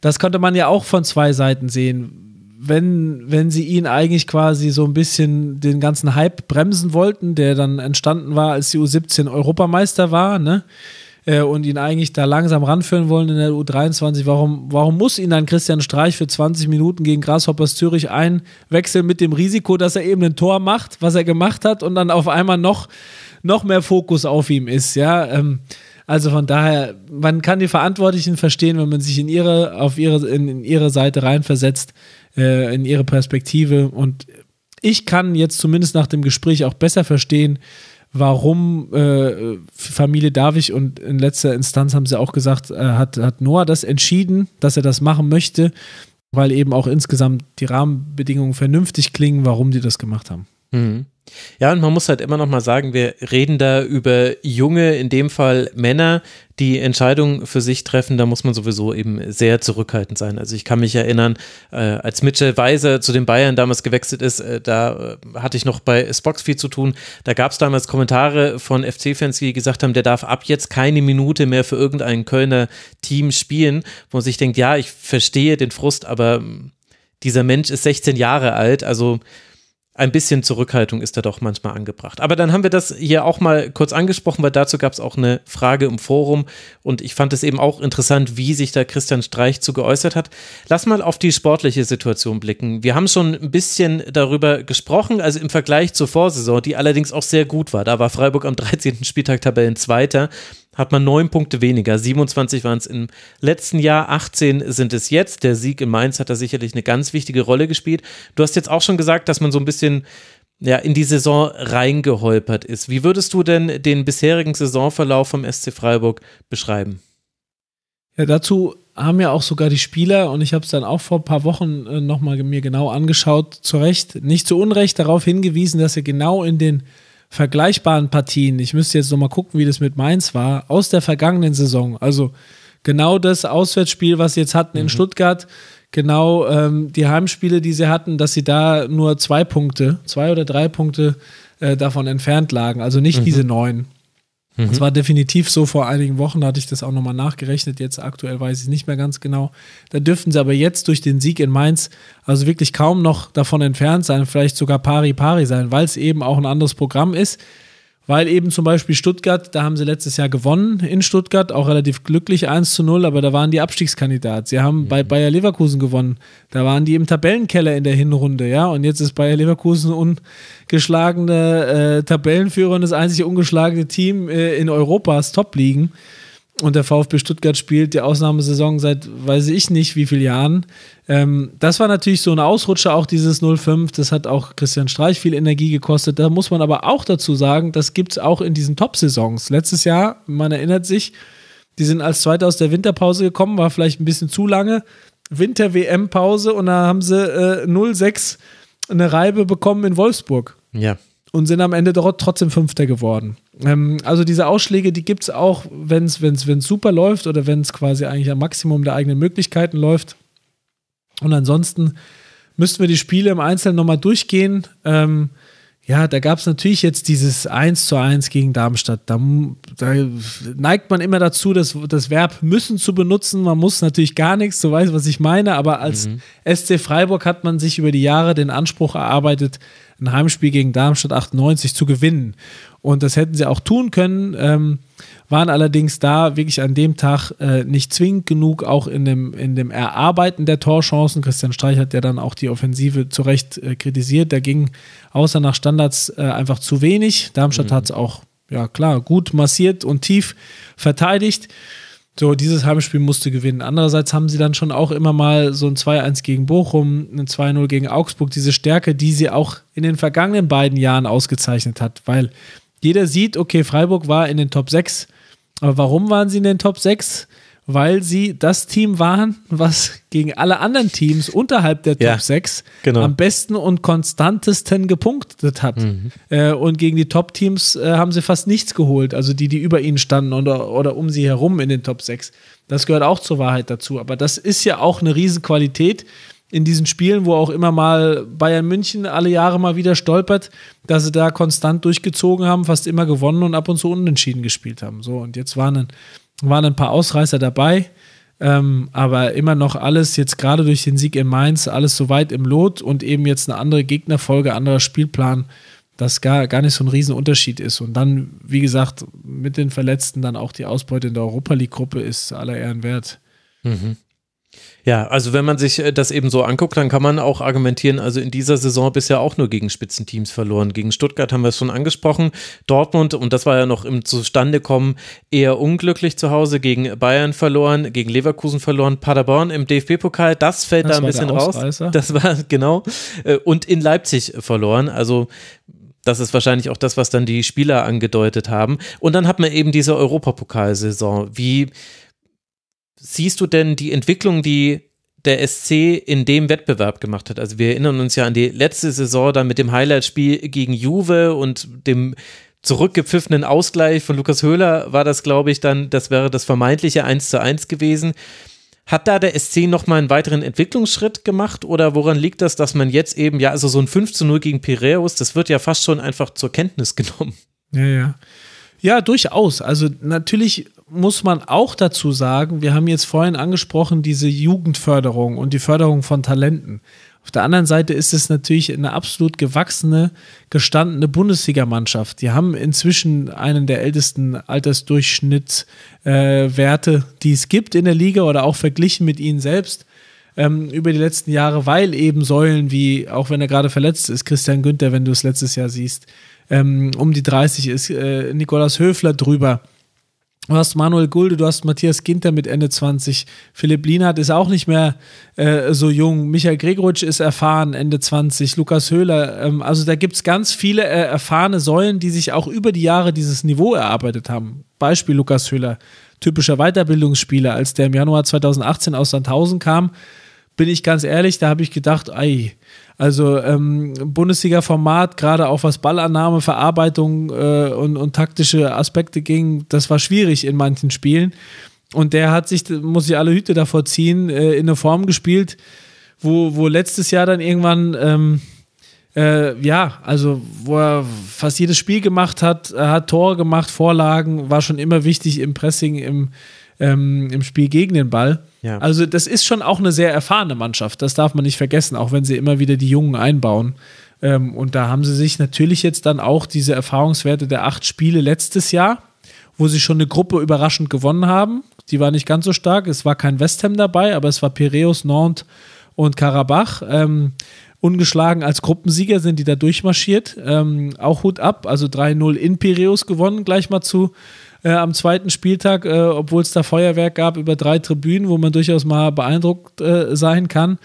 Das konnte man ja auch von zwei Seiten sehen wenn, wenn sie ihn eigentlich quasi so ein bisschen den ganzen Hype bremsen wollten, der dann entstanden war, als die U17 Europameister war, ne? Äh, und ihn eigentlich da langsam ranführen wollen in der U23, warum, warum muss ihn dann Christian Streich für 20 Minuten gegen Grasshoppers Zürich einwechseln mit dem Risiko, dass er eben ein Tor macht, was er gemacht hat und dann auf einmal noch, noch mehr Fokus auf ihm ist, ja? Ähm, also von daher, man kann die Verantwortlichen verstehen, wenn man sich in ihre, auf ihre, in, in ihre Seite reinversetzt äh, in ihre Perspektive. Und ich kann jetzt zumindest nach dem Gespräch auch besser verstehen, warum äh, Familie Davich und in letzter Instanz haben sie auch gesagt, äh, hat, hat Noah das entschieden, dass er das machen möchte, weil eben auch insgesamt die Rahmenbedingungen vernünftig klingen, warum die das gemacht haben. Mhm. Ja, und man muss halt immer noch mal sagen, wir reden da über junge, in dem Fall Männer, die Entscheidungen für sich treffen. Da muss man sowieso eben sehr zurückhaltend sein. Also ich kann mich erinnern, äh, als Mitchell Weiser zu den Bayern damals gewechselt ist, äh, da äh, hatte ich noch bei Spox viel zu tun. Da gab es damals Kommentare von FC-Fans, die gesagt haben, der darf ab jetzt keine Minute mehr für irgendein Kölner Team spielen, wo man sich denkt, ja, ich verstehe den Frust, aber dieser Mensch ist 16 Jahre alt, also ein bisschen Zurückhaltung ist da doch manchmal angebracht. Aber dann haben wir das hier auch mal kurz angesprochen, weil dazu gab es auch eine Frage im Forum und ich fand es eben auch interessant, wie sich da Christian Streich zu geäußert hat. Lass mal auf die sportliche Situation blicken. Wir haben schon ein bisschen darüber gesprochen, also im Vergleich zur Vorsaison, die allerdings auch sehr gut war. Da war Freiburg am 13. Spieltag Tabellenzweiter hat man neun Punkte weniger. 27 waren es im letzten Jahr, 18 sind es jetzt. Der Sieg in Mainz hat da sicherlich eine ganz wichtige Rolle gespielt. Du hast jetzt auch schon gesagt, dass man so ein bisschen ja, in die Saison reingeholpert ist. Wie würdest du denn den bisherigen Saisonverlauf vom SC Freiburg beschreiben? Ja, dazu haben ja auch sogar die Spieler, und ich habe es dann auch vor ein paar Wochen äh, nochmal mir genau angeschaut, zu Recht, nicht zu Unrecht darauf hingewiesen, dass er genau in den vergleichbaren Partien, ich müsste jetzt nochmal gucken, wie das mit Mainz war, aus der vergangenen Saison. Also genau das Auswärtsspiel, was sie jetzt hatten in mhm. Stuttgart, genau ähm, die Heimspiele, die sie hatten, dass sie da nur zwei Punkte, zwei oder drei Punkte äh, davon entfernt lagen. Also nicht mhm. diese neun. Mhm. Das war definitiv so vor einigen Wochen, da hatte ich das auch nochmal nachgerechnet. Jetzt aktuell weiß ich es nicht mehr ganz genau. Da dürften sie aber jetzt durch den Sieg in Mainz also wirklich kaum noch davon entfernt sein, vielleicht sogar pari pari sein, weil es eben auch ein anderes Programm ist. Weil eben zum Beispiel Stuttgart, da haben sie letztes Jahr gewonnen in Stuttgart, auch relativ glücklich 1 zu 0, aber da waren die Abstiegskandidat. Sie haben mhm. bei Bayer Leverkusen gewonnen. Da waren die im Tabellenkeller in der Hinrunde, ja. Und jetzt ist Bayer Leverkusen ungeschlagene äh, Tabellenführer und das einzige ungeschlagene Team äh, in Europas Top-Ligen. Und der VfB Stuttgart spielt die Ausnahmesaison seit weiß ich nicht wie vielen Jahren. Ähm, das war natürlich so ein Ausrutscher, auch dieses 05. Das hat auch Christian Streich viel Energie gekostet. Da muss man aber auch dazu sagen, das gibt es auch in diesen Top-Saisons. Letztes Jahr, man erinnert sich, die sind als Zweiter aus der Winterpause gekommen, war vielleicht ein bisschen zu lange. Winter-WM-Pause und da haben sie äh, 0-6 eine Reibe bekommen in Wolfsburg. Ja. Und sind am Ende trotzdem Fünfter geworden. Ähm, also diese Ausschläge, die gibt es auch, wenn es super läuft oder wenn es quasi eigentlich am Maximum der eigenen Möglichkeiten läuft. Und ansonsten müssten wir die Spiele im Einzelnen nochmal durchgehen. Ähm, ja, da gab es natürlich jetzt dieses 1 zu 1 gegen Darmstadt. Da, da, neigt man immer dazu, das, das Verb müssen zu benutzen. Man muss natürlich gar nichts, du weißt, was ich meine, aber als mhm. SC Freiburg hat man sich über die Jahre den Anspruch erarbeitet, ein Heimspiel gegen Darmstadt 98 zu gewinnen. Und das hätten sie auch tun können, ähm, waren allerdings da wirklich an dem Tag äh, nicht zwingend genug, auch in dem, in dem Erarbeiten der Torchancen. Christian Streich hat ja dann auch die Offensive zu Recht äh, kritisiert. Da ging außer nach Standards äh, einfach zu wenig. Darmstadt mhm. hat es auch, ja klar, gut massiert und tief verteidigt. So, dieses Heimspiel musste gewinnen. Andererseits haben sie dann schon auch immer mal so ein 2-1 gegen Bochum, ein 2-0 gegen Augsburg, diese Stärke, die sie auch in den vergangenen beiden Jahren ausgezeichnet hat, weil jeder sieht, okay, Freiburg war in den Top 6. Aber warum waren sie in den Top 6? Weil sie das Team waren, was gegen alle anderen Teams unterhalb der Top ja, 6 genau. am besten und konstantesten gepunktet hat. Mhm. Äh, und gegen die Top-Teams äh, haben sie fast nichts geholt, also die, die über ihnen standen oder, oder um sie herum in den Top 6. Das gehört auch zur Wahrheit dazu. Aber das ist ja auch eine Riesenqualität, in diesen Spielen, wo auch immer mal Bayern München alle Jahre mal wieder stolpert, dass sie da konstant durchgezogen haben, fast immer gewonnen und ab und zu unentschieden gespielt haben. So, und jetzt waren ein, waren ein paar Ausreißer dabei, ähm, aber immer noch alles, jetzt gerade durch den Sieg in Mainz, alles so weit im Lot und eben jetzt eine andere Gegnerfolge, anderer Spielplan, dass gar, gar nicht so ein Riesenunterschied ist. Und dann, wie gesagt, mit den Verletzten dann auch die Ausbeute in der Europa League-Gruppe ist aller Ehren wert. Mhm. Ja, also wenn man sich äh, das eben so anguckt, dann kann man auch argumentieren, also in dieser Saison bisher auch nur gegen Spitzenteams verloren. Gegen Stuttgart haben wir es schon angesprochen. Dortmund, und das war ja noch im Zustandekommen, eher unglücklich zu Hause, gegen Bayern verloren, gegen Leverkusen verloren, Paderborn im DFB-Pokal, das fällt das da ein bisschen raus. Das war, genau. Äh, und in Leipzig verloren. Also das ist wahrscheinlich auch das, was dann die Spieler angedeutet haben. Und dann hat man eben diese Europapokalsaison. Wie siehst du denn die Entwicklung, die der SC in dem Wettbewerb gemacht hat? Also wir erinnern uns ja an die letzte Saison dann mit dem Highlight-Spiel gegen Juve und dem zurückgepfiffenen Ausgleich von Lukas Höhler war das, glaube ich, dann, das wäre das vermeintliche 1 zu 1 gewesen. Hat da der SC nochmal einen weiteren Entwicklungsschritt gemacht oder woran liegt das, dass man jetzt eben, ja, also so ein 5 zu 0 gegen Piraeus, das wird ja fast schon einfach zur Kenntnis genommen. Ja, ja. Ja, durchaus. Also natürlich muss man auch dazu sagen, wir haben jetzt vorhin angesprochen, diese Jugendförderung und die Förderung von Talenten. Auf der anderen Seite ist es natürlich eine absolut gewachsene, gestandene Bundesligamannschaft. Die haben inzwischen einen der ältesten Altersdurchschnittswerte, äh, die es gibt in der Liga oder auch verglichen mit ihnen selbst ähm, über die letzten Jahre, weil eben Säulen wie, auch wenn er gerade verletzt ist, Christian Günther, wenn du es letztes Jahr siehst, ähm, um die 30 ist, äh, Nikolaus Höfler drüber Du hast Manuel Gulde, du hast Matthias Ginter mit Ende 20. Philipp Lienhardt ist auch nicht mehr äh, so jung. Michael Gregoritsch ist erfahren, Ende 20. Lukas Höhler. Ähm, also da gibt es ganz viele äh, erfahrene Säulen, die sich auch über die Jahre dieses Niveau erarbeitet haben. Beispiel Lukas Höhler, typischer Weiterbildungsspieler. Als der im Januar 2018 aus Sandhausen kam, bin ich ganz ehrlich, da habe ich gedacht, ei, also ähm, Bundesliga-Format, gerade auch was Ballannahme, Verarbeitung äh, und, und taktische Aspekte ging, das war schwierig in manchen Spielen. Und der hat sich, muss ich alle Hüte davor ziehen, äh, in eine Form gespielt, wo, wo letztes Jahr dann irgendwann, ähm, äh, ja, also wo er fast jedes Spiel gemacht hat, er hat Tore gemacht, Vorlagen, war schon immer wichtig im Pressing, im, ähm, im Spiel gegen den Ball. Ja. Also das ist schon auch eine sehr erfahrene Mannschaft, das darf man nicht vergessen, auch wenn sie immer wieder die Jungen einbauen. Ähm, und da haben sie sich natürlich jetzt dann auch diese Erfahrungswerte der acht Spiele letztes Jahr, wo sie schon eine Gruppe überraschend gewonnen haben. Die war nicht ganz so stark, es war kein West Ham dabei, aber es war Piräus, Nantes und Karabach. Ähm, ungeschlagen als Gruppensieger sind die da durchmarschiert. Ähm, auch Hut ab, also 3-0 in Piräus gewonnen, gleich mal zu äh, am zweiten Spieltag, äh, obwohl es da Feuerwerk gab über drei Tribünen, wo man durchaus mal beeindruckt äh, sein kann.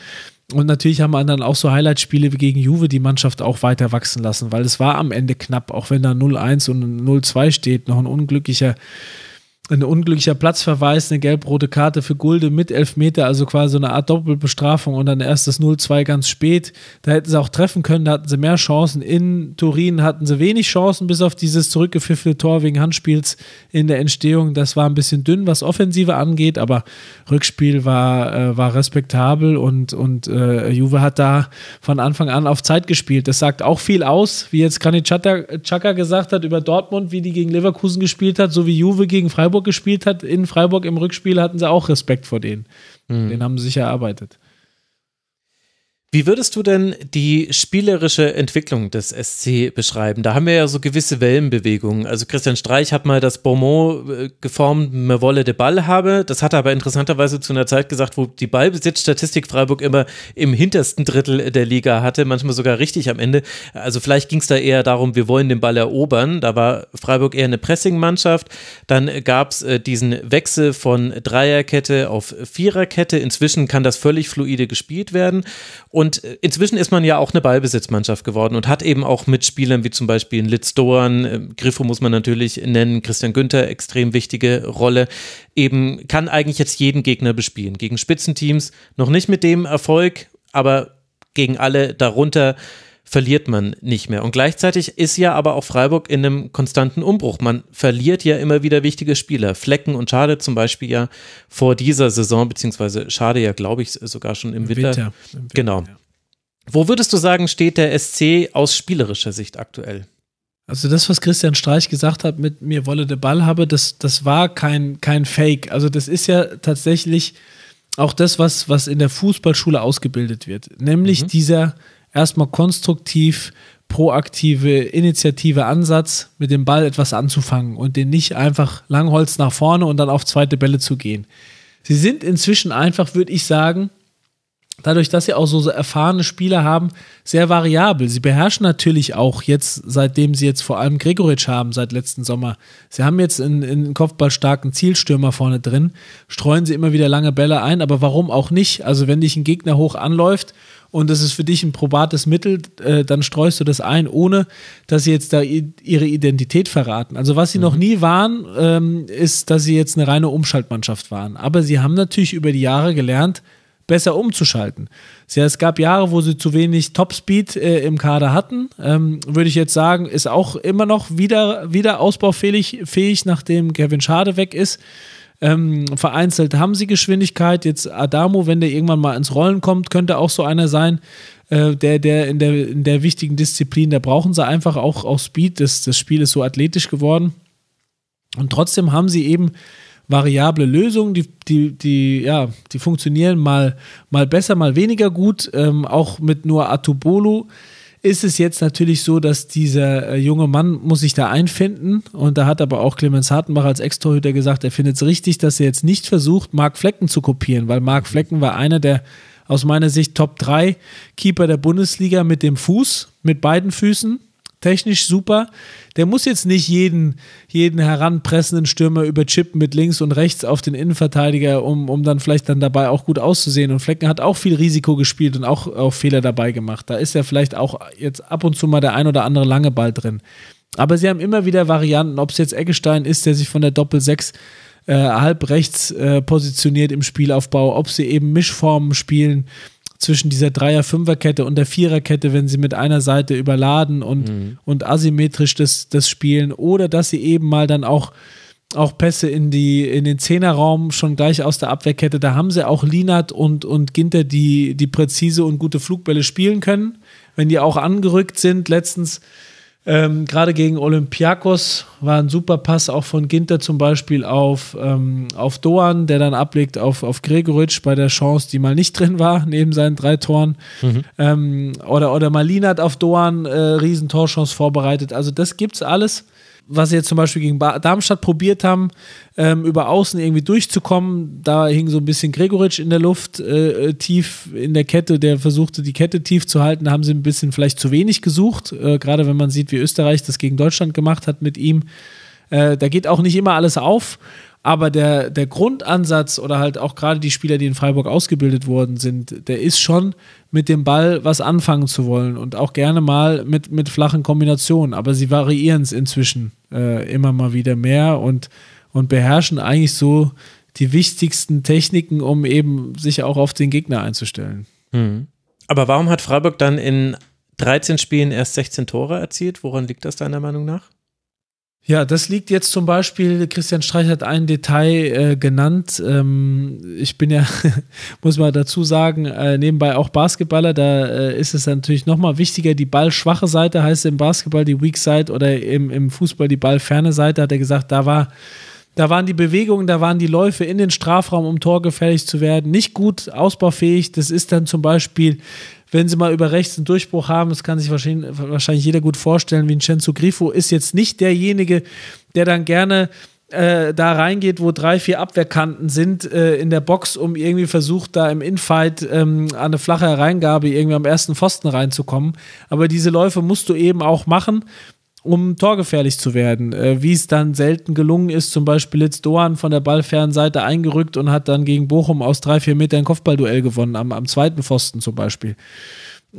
Und natürlich haben wir dann auch so Highlight-Spiele wie gegen Juve die Mannschaft auch weiter wachsen lassen, weil es war am Ende knapp, auch wenn da 0-1 und 0-2 steht, noch ein unglücklicher ein unglücklicher Platzverweis, eine gelb-rote Karte für Gulde mit Elfmeter, also quasi eine Art Doppelbestrafung und dann erst das 0-2 ganz spät. Da hätten sie auch treffen können, da hatten sie mehr Chancen. In Turin hatten sie wenig Chancen, bis auf dieses zurückgepfiffene Tor wegen Handspiels in der Entstehung. Das war ein bisschen dünn, was Offensive angeht, aber Rückspiel war, äh, war respektabel und, und äh, Juve hat da von Anfang an auf Zeit gespielt. Das sagt auch viel aus, wie jetzt Granit Xhaka gesagt hat über Dortmund, wie die gegen Leverkusen gespielt hat, so wie Juve gegen Freiburg Freiburg gespielt hat, in Freiburg im Rückspiel hatten sie auch Respekt vor denen. Mhm. Den haben sie sich erarbeitet. Wie würdest du denn die spielerische Entwicklung des SC beschreiben? Da haben wir ja so gewisse Wellenbewegungen. Also Christian Streich hat mal das Beaumont äh, geformt, me wolle de Ball habe. Das hat er aber interessanterweise zu einer Zeit gesagt, wo die Ballbesitzstatistik Freiburg immer im hintersten Drittel der Liga hatte, manchmal sogar richtig am Ende. Also vielleicht ging es da eher darum, wir wollen den Ball erobern. Da war Freiburg eher eine Pressing-Mannschaft. Dann gab es äh, diesen Wechsel von Dreierkette auf Viererkette. Inzwischen kann das völlig fluide gespielt werden. Äh, inzwischen ist man ja auch eine Ballbesitzmannschaft geworden und hat eben auch Mitspielern wie zum Beispiel Litz Doan, äh, Griffo muss man natürlich nennen, Christian Günther, extrem wichtige Rolle, eben kann eigentlich jetzt jeden Gegner bespielen. Gegen Spitzenteams noch nicht mit dem Erfolg, aber gegen alle darunter verliert man nicht mehr. Und gleichzeitig ist ja aber auch Freiburg in einem konstanten Umbruch. Man verliert ja immer wieder wichtige Spieler. Flecken und Schade zum Beispiel ja vor dieser Saison, beziehungsweise Schade ja, glaube ich, sogar schon im, Im Winter. Winter. Im Winter. Genau. Ja. Wo würdest du sagen, steht der SC aus spielerischer Sicht aktuell? Also das, was Christian Streich gesagt hat mit mir wolle der Ball habe, das, das war kein, kein Fake. Also das ist ja tatsächlich auch das, was, was in der Fußballschule ausgebildet wird. Nämlich mhm. dieser erstmal konstruktiv proaktive, initiative Ansatz, mit dem Ball etwas anzufangen und den nicht einfach Langholz nach vorne und dann auf zweite Bälle zu gehen. Sie sind inzwischen einfach, würde ich sagen, dadurch, dass sie auch so erfahrene Spieler haben, sehr variabel. Sie beherrschen natürlich auch jetzt, seitdem sie jetzt vor allem Gregoritsch haben, seit letzten Sommer. Sie haben jetzt einen, einen kopfballstarken Zielstürmer vorne drin, streuen sie immer wieder lange Bälle ein, aber warum auch nicht? Also wenn dich ein Gegner hoch anläuft und das ist für dich ein probates Mittel, äh, dann streust du das ein, ohne dass sie jetzt da ihre Identität verraten. Also was sie mhm. noch nie waren, ähm, ist, dass sie jetzt eine reine Umschaltmannschaft waren. Aber sie haben natürlich über die Jahre gelernt, besser umzuschalten. Ja, es gab Jahre, wo sie zu wenig Topspeed äh, im Kader hatten. Ähm, Würde ich jetzt sagen, ist auch immer noch wieder, wieder ausbaufähig, fähig, nachdem Kevin Schade weg ist. Ähm, vereinzelt haben sie Geschwindigkeit. Jetzt Adamo, wenn der irgendwann mal ins Rollen kommt, könnte auch so einer sein, äh, der, der, in der in der wichtigen Disziplin, da brauchen sie einfach auch, auch Speed. Das, das Spiel ist so athletisch geworden. Und trotzdem haben sie eben variable Lösungen, die, die, die, ja, die funktionieren mal, mal besser, mal weniger gut. Ähm, auch mit nur Atubolu ist es jetzt natürlich so, dass dieser äh, junge Mann muss sich da einfinden? Und da hat aber auch Clemens Hartenbach als Ex-Torhüter gesagt, er findet es richtig, dass er jetzt nicht versucht, Marc Flecken zu kopieren, weil Marc Flecken war einer der aus meiner Sicht Top 3 Keeper der Bundesliga mit dem Fuß, mit beiden Füßen technisch super. Der muss jetzt nicht jeden, jeden heranpressenden Stürmer überchippen mit links und rechts auf den Innenverteidiger, um, um dann vielleicht dann dabei auch gut auszusehen. Und Flecken hat auch viel Risiko gespielt und auch, auch Fehler dabei gemacht. Da ist ja vielleicht auch jetzt ab und zu mal der ein oder andere lange Ball drin. Aber sie haben immer wieder Varianten, ob es jetzt Eggestein ist, der sich von der Doppel-6 äh, halb rechts äh, positioniert im Spielaufbau, ob sie eben Mischformen spielen zwischen dieser Dreier-Fünfer-Kette und der Viererkette, wenn sie mit einer Seite überladen und, mhm. und asymmetrisch das, das spielen oder dass sie eben mal dann auch auch Pässe in, die, in den Zehnerraum schon gleich aus der Abwehrkette. Da haben sie auch Linat und, und Ginter, die, die präzise und gute Flugbälle spielen können. Wenn die auch angerückt sind, letztens ähm, Gerade gegen Olympiakos war ein super Pass auch von Ginter zum Beispiel auf, ähm, auf Doan, der dann ablegt auf, auf Gregoritsch bei der Chance, die mal nicht drin war, neben seinen drei Toren. Mhm. Ähm, oder, oder Malinat auf Doan, äh, Riesentorchance vorbereitet. Also das gibt's alles was sie jetzt zum Beispiel gegen Darmstadt probiert haben, ähm, über Außen irgendwie durchzukommen. Da hing so ein bisschen Gregoritsch in der Luft, äh, äh, tief in der Kette, der versuchte, die Kette tief zu halten. Da haben sie ein bisschen vielleicht zu wenig gesucht, äh, gerade wenn man sieht, wie Österreich das gegen Deutschland gemacht hat mit ihm. Äh, da geht auch nicht immer alles auf. Aber der, der Grundansatz oder halt auch gerade die Spieler, die in Freiburg ausgebildet worden sind, der ist schon mit dem Ball was anfangen zu wollen und auch gerne mal mit, mit flachen Kombinationen. Aber sie variieren es inzwischen äh, immer mal wieder mehr und, und beherrschen eigentlich so die wichtigsten Techniken, um eben sich auch auf den Gegner einzustellen. Mhm. Aber warum hat Freiburg dann in 13 Spielen erst 16 Tore erzielt? Woran liegt das deiner Meinung nach? Ja, das liegt jetzt zum Beispiel, Christian Streich hat ein Detail äh, genannt. Ähm, ich bin ja, muss man dazu sagen, äh, nebenbei auch Basketballer. Da äh, ist es natürlich nochmal wichtiger, die ballschwache Seite heißt im Basketball die Weak Side oder im, im Fußball die ballferne Seite, hat er gesagt, da war da waren die Bewegungen, da waren die Läufe in den Strafraum, um torgefährlich zu werden, nicht gut ausbaufähig. Das ist dann zum Beispiel, wenn sie mal über rechts einen Durchbruch haben, das kann sich wahrscheinlich, wahrscheinlich jeder gut vorstellen, Vincenzo Grifo ist jetzt nicht derjenige, der dann gerne äh, da reingeht, wo drei, vier Abwehrkanten sind äh, in der Box, um irgendwie versucht, da im Infight ähm, an eine flache Hereingabe irgendwie am ersten Pfosten reinzukommen. Aber diese Läufe musst du eben auch machen um torgefährlich zu werden. Äh, wie es dann selten gelungen ist, zum Beispiel Litz Doan von der ballfernen Seite eingerückt und hat dann gegen Bochum aus drei, vier Metern Kopfballduell gewonnen, am, am zweiten Pfosten zum Beispiel.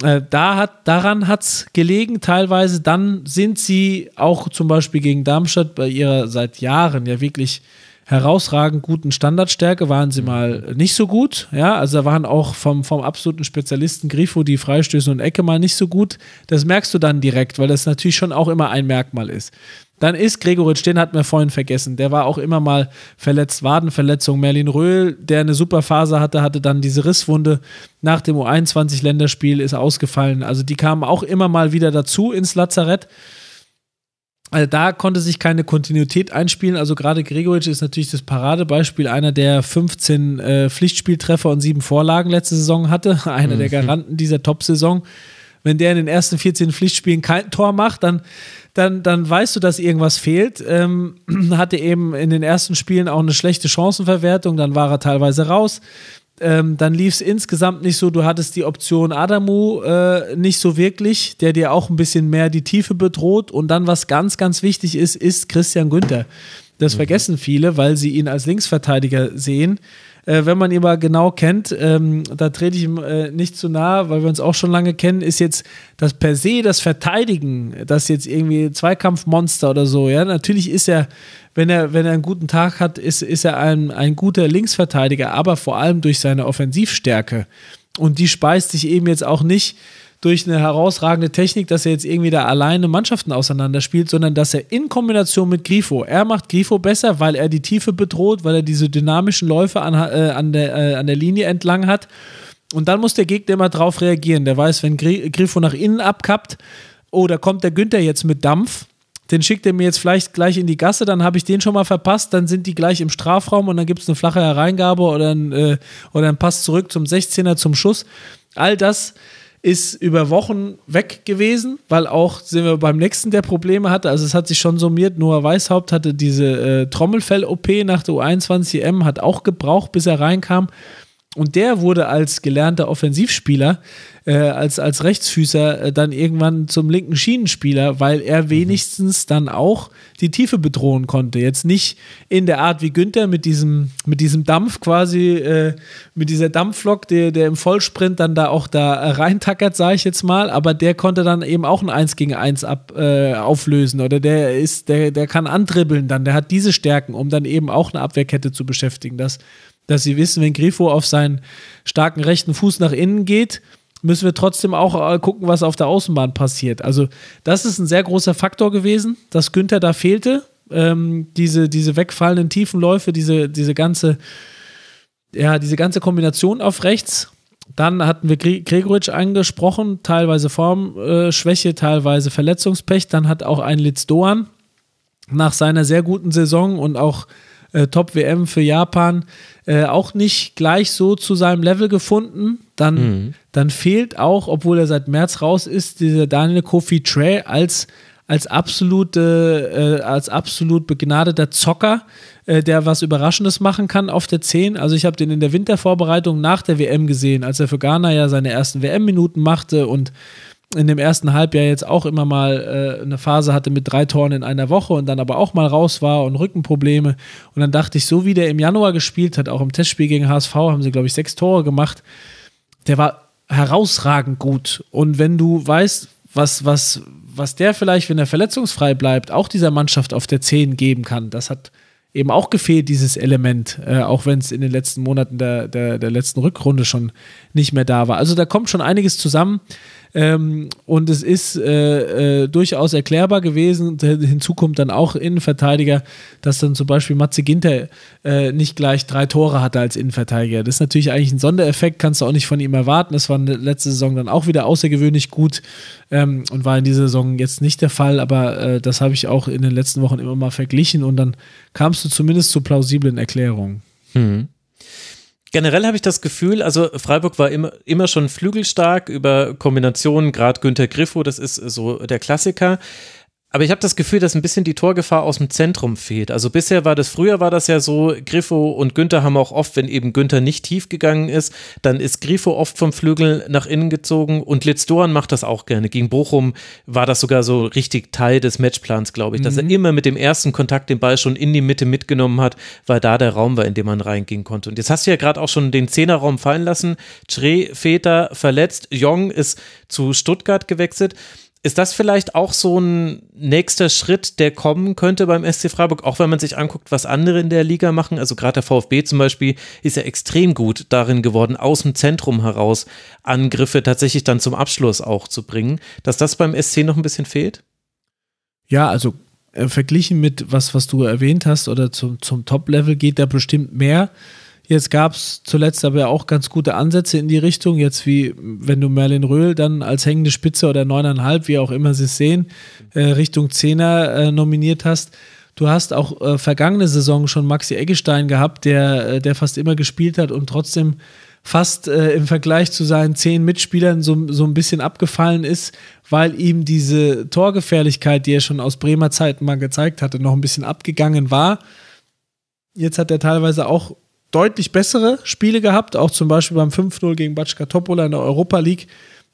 Äh, da hat, daran hat es gelegen teilweise. Dann sind sie auch zum Beispiel gegen Darmstadt bei ihrer seit Jahren ja wirklich herausragend guten Standardstärke waren sie mal nicht so gut. Ja, also da waren auch vom, vom absoluten Spezialisten Grifo die Freistöße und Ecke mal nicht so gut. Das merkst du dann direkt, weil das natürlich schon auch immer ein Merkmal ist. Dann ist Gregoritsch, den hatten wir vorhin vergessen. Der war auch immer mal verletzt, Wadenverletzung. Merlin Röhl, der eine super Phase hatte, hatte dann diese Risswunde nach dem U21-Länderspiel, ist ausgefallen. Also die kamen auch immer mal wieder dazu ins Lazarett. Also da konnte sich keine Kontinuität einspielen. Also gerade Gregoritsch ist natürlich das Paradebeispiel, einer der 15 äh, Pflichtspieltreffer und sieben Vorlagen letzte Saison hatte, einer mhm. der Garanten dieser Top-Saison. Wenn der in den ersten 14 Pflichtspielen kein Tor macht, dann, dann, dann weißt du, dass irgendwas fehlt. Ähm, hatte eben in den ersten Spielen auch eine schlechte Chancenverwertung, dann war er teilweise raus. Ähm, dann lief es insgesamt nicht so. Du hattest die Option Adamu äh, nicht so wirklich, der dir auch ein bisschen mehr die Tiefe bedroht. Und dann, was ganz, ganz wichtig ist, ist Christian Günther. Das mhm. vergessen viele, weil sie ihn als Linksverteidiger sehen. Äh, wenn man ihn mal genau kennt, ähm, da trete ich ihm äh, nicht zu nahe, weil wir uns auch schon lange kennen, ist jetzt das per se das Verteidigen, das jetzt irgendwie Zweikampfmonster oder so, ja, natürlich ist er, wenn er, wenn er einen guten Tag hat, ist, ist er ein, ein guter Linksverteidiger, aber vor allem durch seine Offensivstärke. Und die speist sich eben jetzt auch nicht durch eine herausragende Technik, dass er jetzt irgendwie da alleine Mannschaften auseinanderspielt, sondern dass er in Kombination mit Grifo, er macht Grifo besser, weil er die Tiefe bedroht, weil er diese dynamischen Läufe an, äh, an, der, äh, an der Linie entlang hat. Und dann muss der Gegner immer drauf reagieren. Der weiß, wenn Grifo nach innen abkappt, oh, da kommt der Günther jetzt mit Dampf, den schickt er mir jetzt vielleicht gleich in die Gasse, dann habe ich den schon mal verpasst, dann sind die gleich im Strafraum und dann gibt es eine flache Hereingabe oder ein, äh, oder ein Pass zurück zum 16er zum Schuss. All das ist über Wochen weg gewesen, weil auch sind wir beim nächsten, der Probleme hatte. Also es hat sich schon summiert. Noah Weishaupt hatte diese äh, Trommelfell-OP nach der U21M, hat auch gebraucht, bis er reinkam. Und der wurde als gelernter Offensivspieler, äh, als, als Rechtsfüßer äh, dann irgendwann zum linken Schienenspieler, weil er mhm. wenigstens dann auch die Tiefe bedrohen konnte. Jetzt nicht in der Art wie Günther mit diesem, mit diesem Dampf quasi, äh, mit dieser Dampflok, der, der im Vollsprint dann da auch da reintackert, sage ich jetzt mal, aber der konnte dann eben auch ein 1 gegen 1 ab, äh, auflösen oder der ist, der, der kann andribbeln dann, der hat diese Stärken, um dann eben auch eine Abwehrkette zu beschäftigen. Das dass sie wissen, wenn Grifo auf seinen starken rechten Fuß nach innen geht, müssen wir trotzdem auch äh, gucken, was auf der Außenbahn passiert. Also, das ist ein sehr großer Faktor gewesen, dass Günther da fehlte. Ähm, diese, diese wegfallenden Tiefenläufe, diese, diese ganze, ja, diese ganze Kombination auf rechts. Dann hatten wir Gregoritsch angesprochen, teilweise Formschwäche, äh, teilweise Verletzungspech. Dann hat auch ein Litz Doan nach seiner sehr guten Saison und auch äh, Top-WM für Japan äh, auch nicht gleich so zu seinem Level gefunden. Dann, mhm. dann fehlt auch, obwohl er seit März raus ist, dieser Daniel Kofi Trey als als absolute, äh, als absolut begnadeter Zocker, äh, der was Überraschendes machen kann auf der 10. Also ich habe den in der Wintervorbereitung nach der WM gesehen, als er für Ghana ja seine ersten WM-Minuten machte und in dem ersten Halbjahr jetzt auch immer mal äh, eine Phase hatte mit drei Toren in einer Woche und dann aber auch mal raus war und Rückenprobleme. Und dann dachte ich, so wie der im Januar gespielt hat, auch im Testspiel gegen HSV, haben sie, glaube ich, sechs Tore gemacht. Der war herausragend gut. Und wenn du weißt, was, was, was der vielleicht, wenn er verletzungsfrei bleibt, auch dieser Mannschaft auf der 10 geben kann, das hat eben auch gefehlt, dieses Element, äh, auch wenn es in den letzten Monaten der, der, der letzten Rückrunde schon nicht mehr da war. Also da kommt schon einiges zusammen. Ähm, und es ist äh, äh, durchaus erklärbar gewesen. Hinzu kommt dann auch Innenverteidiger, dass dann zum Beispiel Matze Ginter äh, nicht gleich drei Tore hatte als Innenverteidiger. Das ist natürlich eigentlich ein Sondereffekt, kannst du auch nicht von ihm erwarten. Das war letzte Saison dann auch wieder außergewöhnlich gut ähm, und war in dieser Saison jetzt nicht der Fall, aber äh, das habe ich auch in den letzten Wochen immer mal verglichen und dann kamst du zumindest zu plausiblen Erklärungen. Hm. Generell habe ich das Gefühl, also Freiburg war immer, immer schon flügelstark über Kombinationen, gerade Günter Griffo, das ist so der Klassiker. Aber ich habe das Gefühl, dass ein bisschen die Torgefahr aus dem Zentrum fehlt. Also bisher war das, früher war das ja so, Griffo und Günther haben auch oft, wenn eben Günther nicht tief gegangen ist, dann ist Griffo oft vom Flügel nach innen gezogen und Litz Doan macht das auch gerne. Gegen Bochum war das sogar so richtig Teil des Matchplans, glaube ich, mhm. dass er mhm. immer mit dem ersten Kontakt den Ball schon in die Mitte mitgenommen hat, weil da der Raum war, in dem man reingehen konnte. Und jetzt hast du ja gerade auch schon den Zehnerraum fallen lassen. Tre, Väter verletzt, Jong ist zu Stuttgart gewechselt. Ist das vielleicht auch so ein nächster Schritt, der kommen könnte beim SC Freiburg, auch wenn man sich anguckt, was andere in der Liga machen? Also gerade der VfB zum Beispiel ist ja extrem gut darin geworden, aus dem Zentrum heraus Angriffe tatsächlich dann zum Abschluss auch zu bringen. Dass das beim SC noch ein bisschen fehlt? Ja, also äh, verglichen mit was, was du erwähnt hast oder zum, zum Top-Level geht da bestimmt mehr. Jetzt gab es zuletzt aber auch ganz gute Ansätze in die Richtung. Jetzt wie wenn du Merlin Röhl dann als hängende Spitze oder neuneinhalb, wie auch immer sie es sehen, äh, Richtung Zehner äh, nominiert hast. Du hast auch äh, vergangene Saison schon Maxi Eggestein gehabt, der, äh, der fast immer gespielt hat und trotzdem fast äh, im Vergleich zu seinen zehn Mitspielern so, so ein bisschen abgefallen ist, weil ihm diese Torgefährlichkeit, die er schon aus Bremer Zeiten mal gezeigt hatte, noch ein bisschen abgegangen war. Jetzt hat er teilweise auch deutlich bessere Spiele gehabt, auch zum Beispiel beim 5-0 gegen Batschka Topola in der Europa League,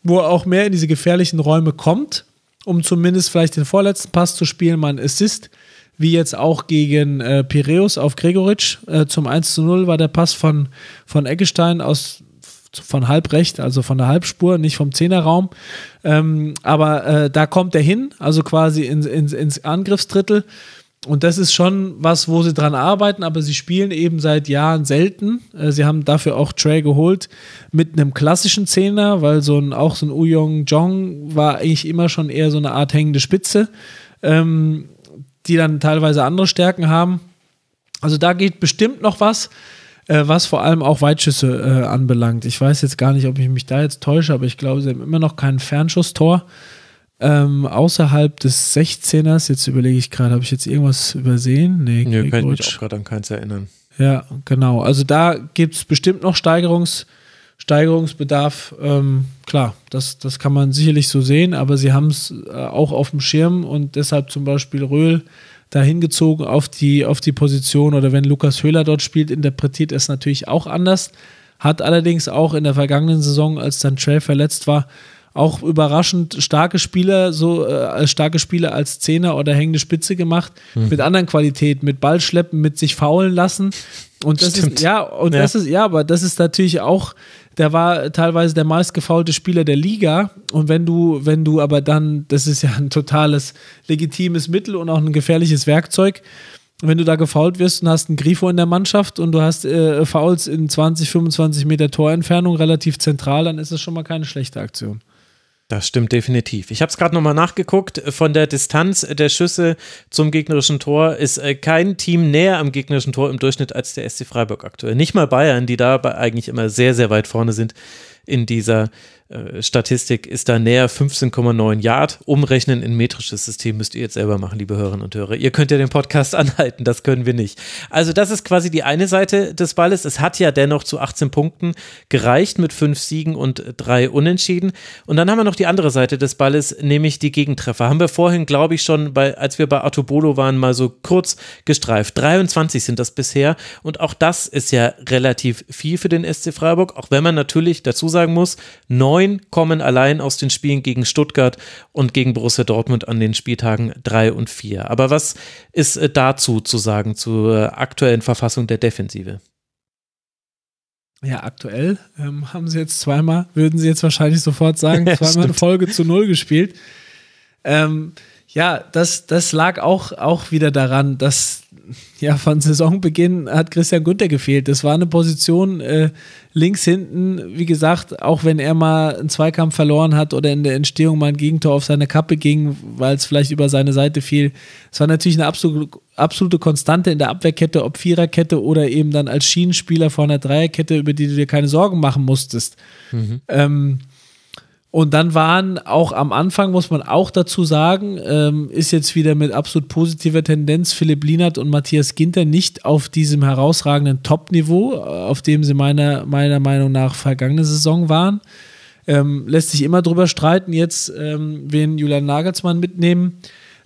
wo er auch mehr in diese gefährlichen Räume kommt, um zumindest vielleicht den vorletzten Pass zu spielen, mal ein Assist, wie jetzt auch gegen äh, Piräus auf Gregoritsch. Äh, zum 1 0 war der Pass von, von Eggestein aus von halbrecht, also von der Halbspur, nicht vom Zehnerraum. Ähm, aber äh, da kommt er hin, also quasi in, in, ins Angriffsdrittel. Und das ist schon was, wo sie dran arbeiten, aber sie spielen eben seit Jahren selten. Äh, sie haben dafür auch Trey geholt mit einem klassischen Zehner, weil so ein, auch so ein Uyong Jong war eigentlich immer schon eher so eine Art hängende Spitze, ähm, die dann teilweise andere Stärken haben. Also da geht bestimmt noch was, äh, was vor allem auch Weitschüsse äh, anbelangt. Ich weiß jetzt gar nicht, ob ich mich da jetzt täusche, aber ich glaube, sie haben immer noch kein Fernschusstor ähm, außerhalb des 16ers, jetzt überlege ich gerade, habe ich jetzt irgendwas übersehen? Nee, nee kann ich mich auch gerade an keins erinnern. Ja, genau. Also da gibt es bestimmt noch Steigerungs, Steigerungsbedarf. Ähm, klar, das, das kann man sicherlich so sehen, aber sie haben es äh, auch auf dem Schirm und deshalb zum Beispiel Röhl dahin gezogen auf die, auf die Position oder wenn Lukas Höhler dort spielt, interpretiert er es natürlich auch anders. Hat allerdings auch in der vergangenen Saison, als dann Trail verletzt war, auch überraschend starke Spieler, so äh, starke Spieler als Zehner oder hängende Spitze gemacht, mhm. mit anderen Qualitäten, mit Ballschleppen, mit sich faulen lassen. Und das Stimmt. ist, ja, und ja. das ist, ja, aber das ist natürlich auch, der war teilweise der meistgefaulte Spieler der Liga. Und wenn du, wenn du aber dann, das ist ja ein totales legitimes Mittel und auch ein gefährliches Werkzeug, wenn du da gefault wirst und hast einen Grifo in der Mannschaft und du hast äh, Fouls in 20, 25 Meter Torentfernung relativ zentral, dann ist das schon mal keine schlechte Aktion. Das stimmt definitiv. Ich habe es gerade nochmal nachgeguckt. Von der Distanz der Schüsse zum gegnerischen Tor ist äh, kein Team näher am gegnerischen Tor im Durchschnitt als der SC Freiburg aktuell. Nicht mal Bayern, die da eigentlich immer sehr, sehr weit vorne sind in dieser Statistik ist da näher 15,9 Yard. Umrechnen in metrisches System müsst ihr jetzt selber machen, liebe Hörerinnen und Hörer. Ihr könnt ja den Podcast anhalten, das können wir nicht. Also das ist quasi die eine Seite des Balles. Es hat ja dennoch zu 18 Punkten gereicht mit fünf Siegen und drei Unentschieden. Und dann haben wir noch die andere Seite des Balles, nämlich die Gegentreffer. Haben wir vorhin, glaube ich, schon, bei, als wir bei Artobolo waren, mal so kurz gestreift. 23 sind das bisher. Und auch das ist ja relativ viel für den SC Freiburg, auch wenn man natürlich dazu sagen muss, neun neun kommen allein aus den Spielen gegen Stuttgart und gegen Borussia Dortmund an den Spieltagen drei und vier. Aber was ist äh, dazu zu sagen, zur aktuellen Verfassung der Defensive? Ja, aktuell ähm, haben sie jetzt zweimal, würden sie jetzt wahrscheinlich sofort sagen, zweimal ja, eine Folge zu null gespielt. Ähm, ja, das, das lag auch, auch wieder daran, dass ja von Saisonbeginn hat Christian Günther gefehlt. Das war eine Position äh, links hinten, wie gesagt, auch wenn er mal einen Zweikampf verloren hat oder in der Entstehung mal ein Gegentor auf seine Kappe ging, weil es vielleicht über seine Seite fiel. Es war natürlich eine absolute, absolute Konstante in der Abwehrkette, ob Viererkette oder eben dann als Schienenspieler vor einer Dreierkette, über die du dir keine Sorgen machen musstest. Mhm. Ähm, und dann waren auch am Anfang, muss man auch dazu sagen, ähm, ist jetzt wieder mit absolut positiver Tendenz Philipp Lienert und Matthias Ginter nicht auf diesem herausragenden Top-Niveau, äh, auf dem sie meiner, meiner Meinung nach vergangene Saison waren. Ähm, lässt sich immer drüber streiten, jetzt, ähm, wen Julian Nagelsmann mitnehmen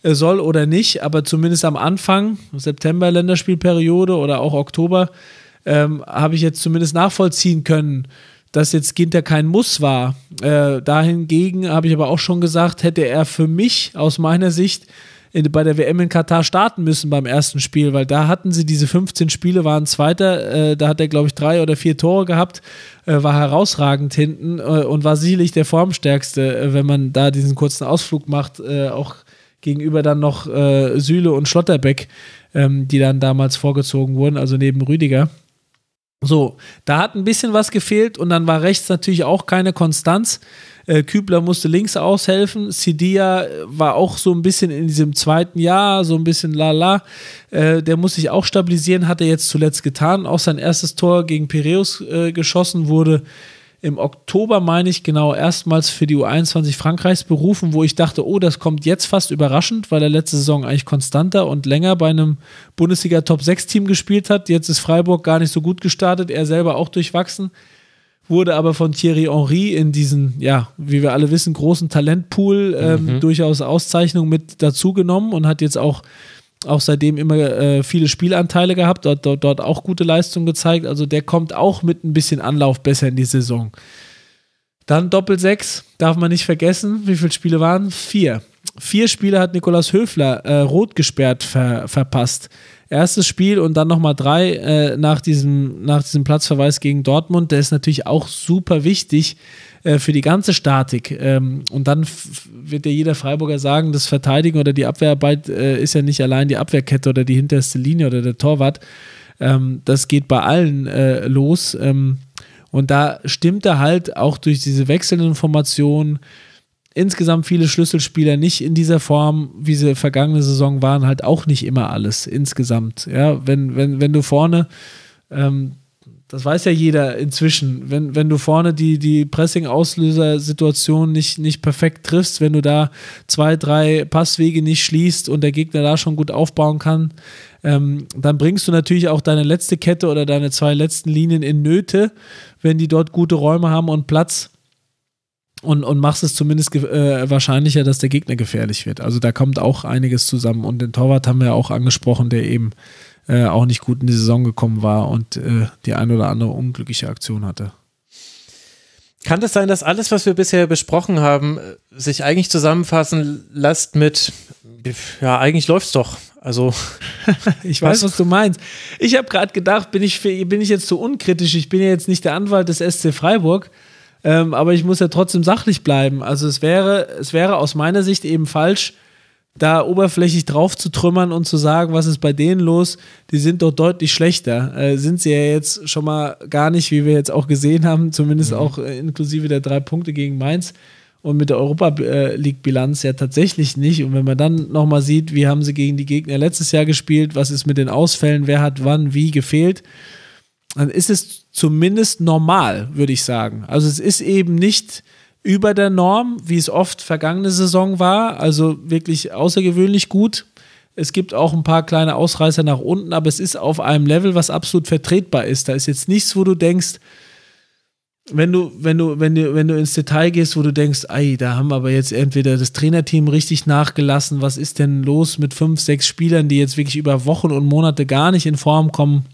äh, soll oder nicht, aber zumindest am Anfang, September Länderspielperiode oder auch Oktober, ähm, habe ich jetzt zumindest nachvollziehen können, dass jetzt Ginter kein Muss war. Äh, dahingegen habe ich aber auch schon gesagt, hätte er für mich aus meiner Sicht in, bei der WM in Katar starten müssen beim ersten Spiel, weil da hatten sie diese 15 Spiele, waren Zweiter, äh, da hat er, glaube ich, drei oder vier Tore gehabt, äh, war herausragend hinten äh, und war sicherlich der Formstärkste, äh, wenn man da diesen kurzen Ausflug macht, äh, auch gegenüber dann noch Süle und Schlotterbeck, ähm, die dann damals vorgezogen wurden, also neben Rüdiger. So, da hat ein bisschen was gefehlt und dann war rechts natürlich auch keine Konstanz. Äh, Kübler musste links aushelfen. Sidia war auch so ein bisschen in diesem zweiten Jahr, so ein bisschen lala. Äh, der muss sich auch stabilisieren, hat er jetzt zuletzt getan. Auch sein erstes Tor gegen Piräus äh, geschossen wurde im Oktober, meine ich, genau erstmals für die U21 Frankreichs berufen, wo ich dachte, oh, das kommt jetzt fast überraschend, weil er letzte Saison eigentlich konstanter und länger bei einem Bundesliga Top 6 Team gespielt hat. Jetzt ist Freiburg gar nicht so gut gestartet, er selber auch durchwachsen, wurde aber von Thierry Henry in diesen, ja, wie wir alle wissen, großen Talentpool ähm, mhm. durchaus Auszeichnung mit dazugenommen und hat jetzt auch auch seitdem immer äh, viele Spielanteile gehabt, dort, dort, dort auch gute Leistungen gezeigt. Also der kommt auch mit ein bisschen Anlauf besser in die Saison. Dann Doppel 6, darf man nicht vergessen. Wie viele Spiele waren? Vier. Vier Spiele hat Nikolaus Höfler äh, rot gesperrt ver, verpasst. Erstes Spiel und dann nochmal drei äh, nach, diesem, nach diesem Platzverweis gegen Dortmund. Der ist natürlich auch super wichtig äh, für die ganze Statik. Ähm, und dann wird ja jeder Freiburger sagen, das Verteidigen oder die Abwehrarbeit äh, ist ja nicht allein die Abwehrkette oder die hinterste Linie oder der Torwart. Ähm, das geht bei allen äh, los. Ähm, und da stimmt er halt auch durch diese wechselnden Formationen insgesamt viele Schlüsselspieler nicht in dieser Form, wie sie vergangene Saison waren, halt auch nicht immer alles insgesamt. Ja, wenn, wenn, wenn du vorne ähm, das weiß ja jeder inzwischen. Wenn, wenn du vorne die, die Pressing-Auslöser-Situation nicht, nicht perfekt triffst, wenn du da zwei, drei Passwege nicht schließt und der Gegner da schon gut aufbauen kann, ähm, dann bringst du natürlich auch deine letzte Kette oder deine zwei letzten Linien in Nöte, wenn die dort gute Räume haben und Platz. Und, und machst es zumindest äh, wahrscheinlicher, dass der Gegner gefährlich wird. Also da kommt auch einiges zusammen. Und den Torwart haben wir ja auch angesprochen, der eben äh, auch nicht gut in die Saison gekommen war und äh, die ein oder andere unglückliche Aktion hatte. Kann das sein, dass alles, was wir bisher besprochen haben, äh, sich eigentlich zusammenfassen lässt mit, ja, eigentlich läuft's doch. Also, ich weiß, was du meinst. Ich habe gerade gedacht, bin ich, bin ich jetzt so unkritisch? Ich bin ja jetzt nicht der Anwalt des SC Freiburg, ähm, aber ich muss ja trotzdem sachlich bleiben. Also es wäre, es wäre aus meiner Sicht eben falsch, da oberflächlich drauf zu trümmern und zu sagen, was ist bei denen los, die sind doch deutlich schlechter. Äh, sind sie ja jetzt schon mal gar nicht, wie wir jetzt auch gesehen haben, zumindest mhm. auch äh, inklusive der drei Punkte gegen Mainz und mit der Europa League Bilanz ja tatsächlich nicht. Und wenn man dann nochmal sieht, wie haben sie gegen die Gegner letztes Jahr gespielt, was ist mit den Ausfällen, wer hat wann wie gefehlt, dann ist es zumindest normal, würde ich sagen. Also es ist eben nicht über der Norm, wie es oft vergangene Saison war. Also wirklich außergewöhnlich gut. Es gibt auch ein paar kleine Ausreißer nach unten, aber es ist auf einem Level, was absolut vertretbar ist. Da ist jetzt nichts, wo du denkst, wenn du, wenn du, wenn du, wenn du ins Detail gehst, wo du denkst, ey, da haben aber jetzt entweder das Trainerteam richtig nachgelassen, was ist denn los mit fünf, sechs Spielern, die jetzt wirklich über Wochen und Monate gar nicht in Form kommen?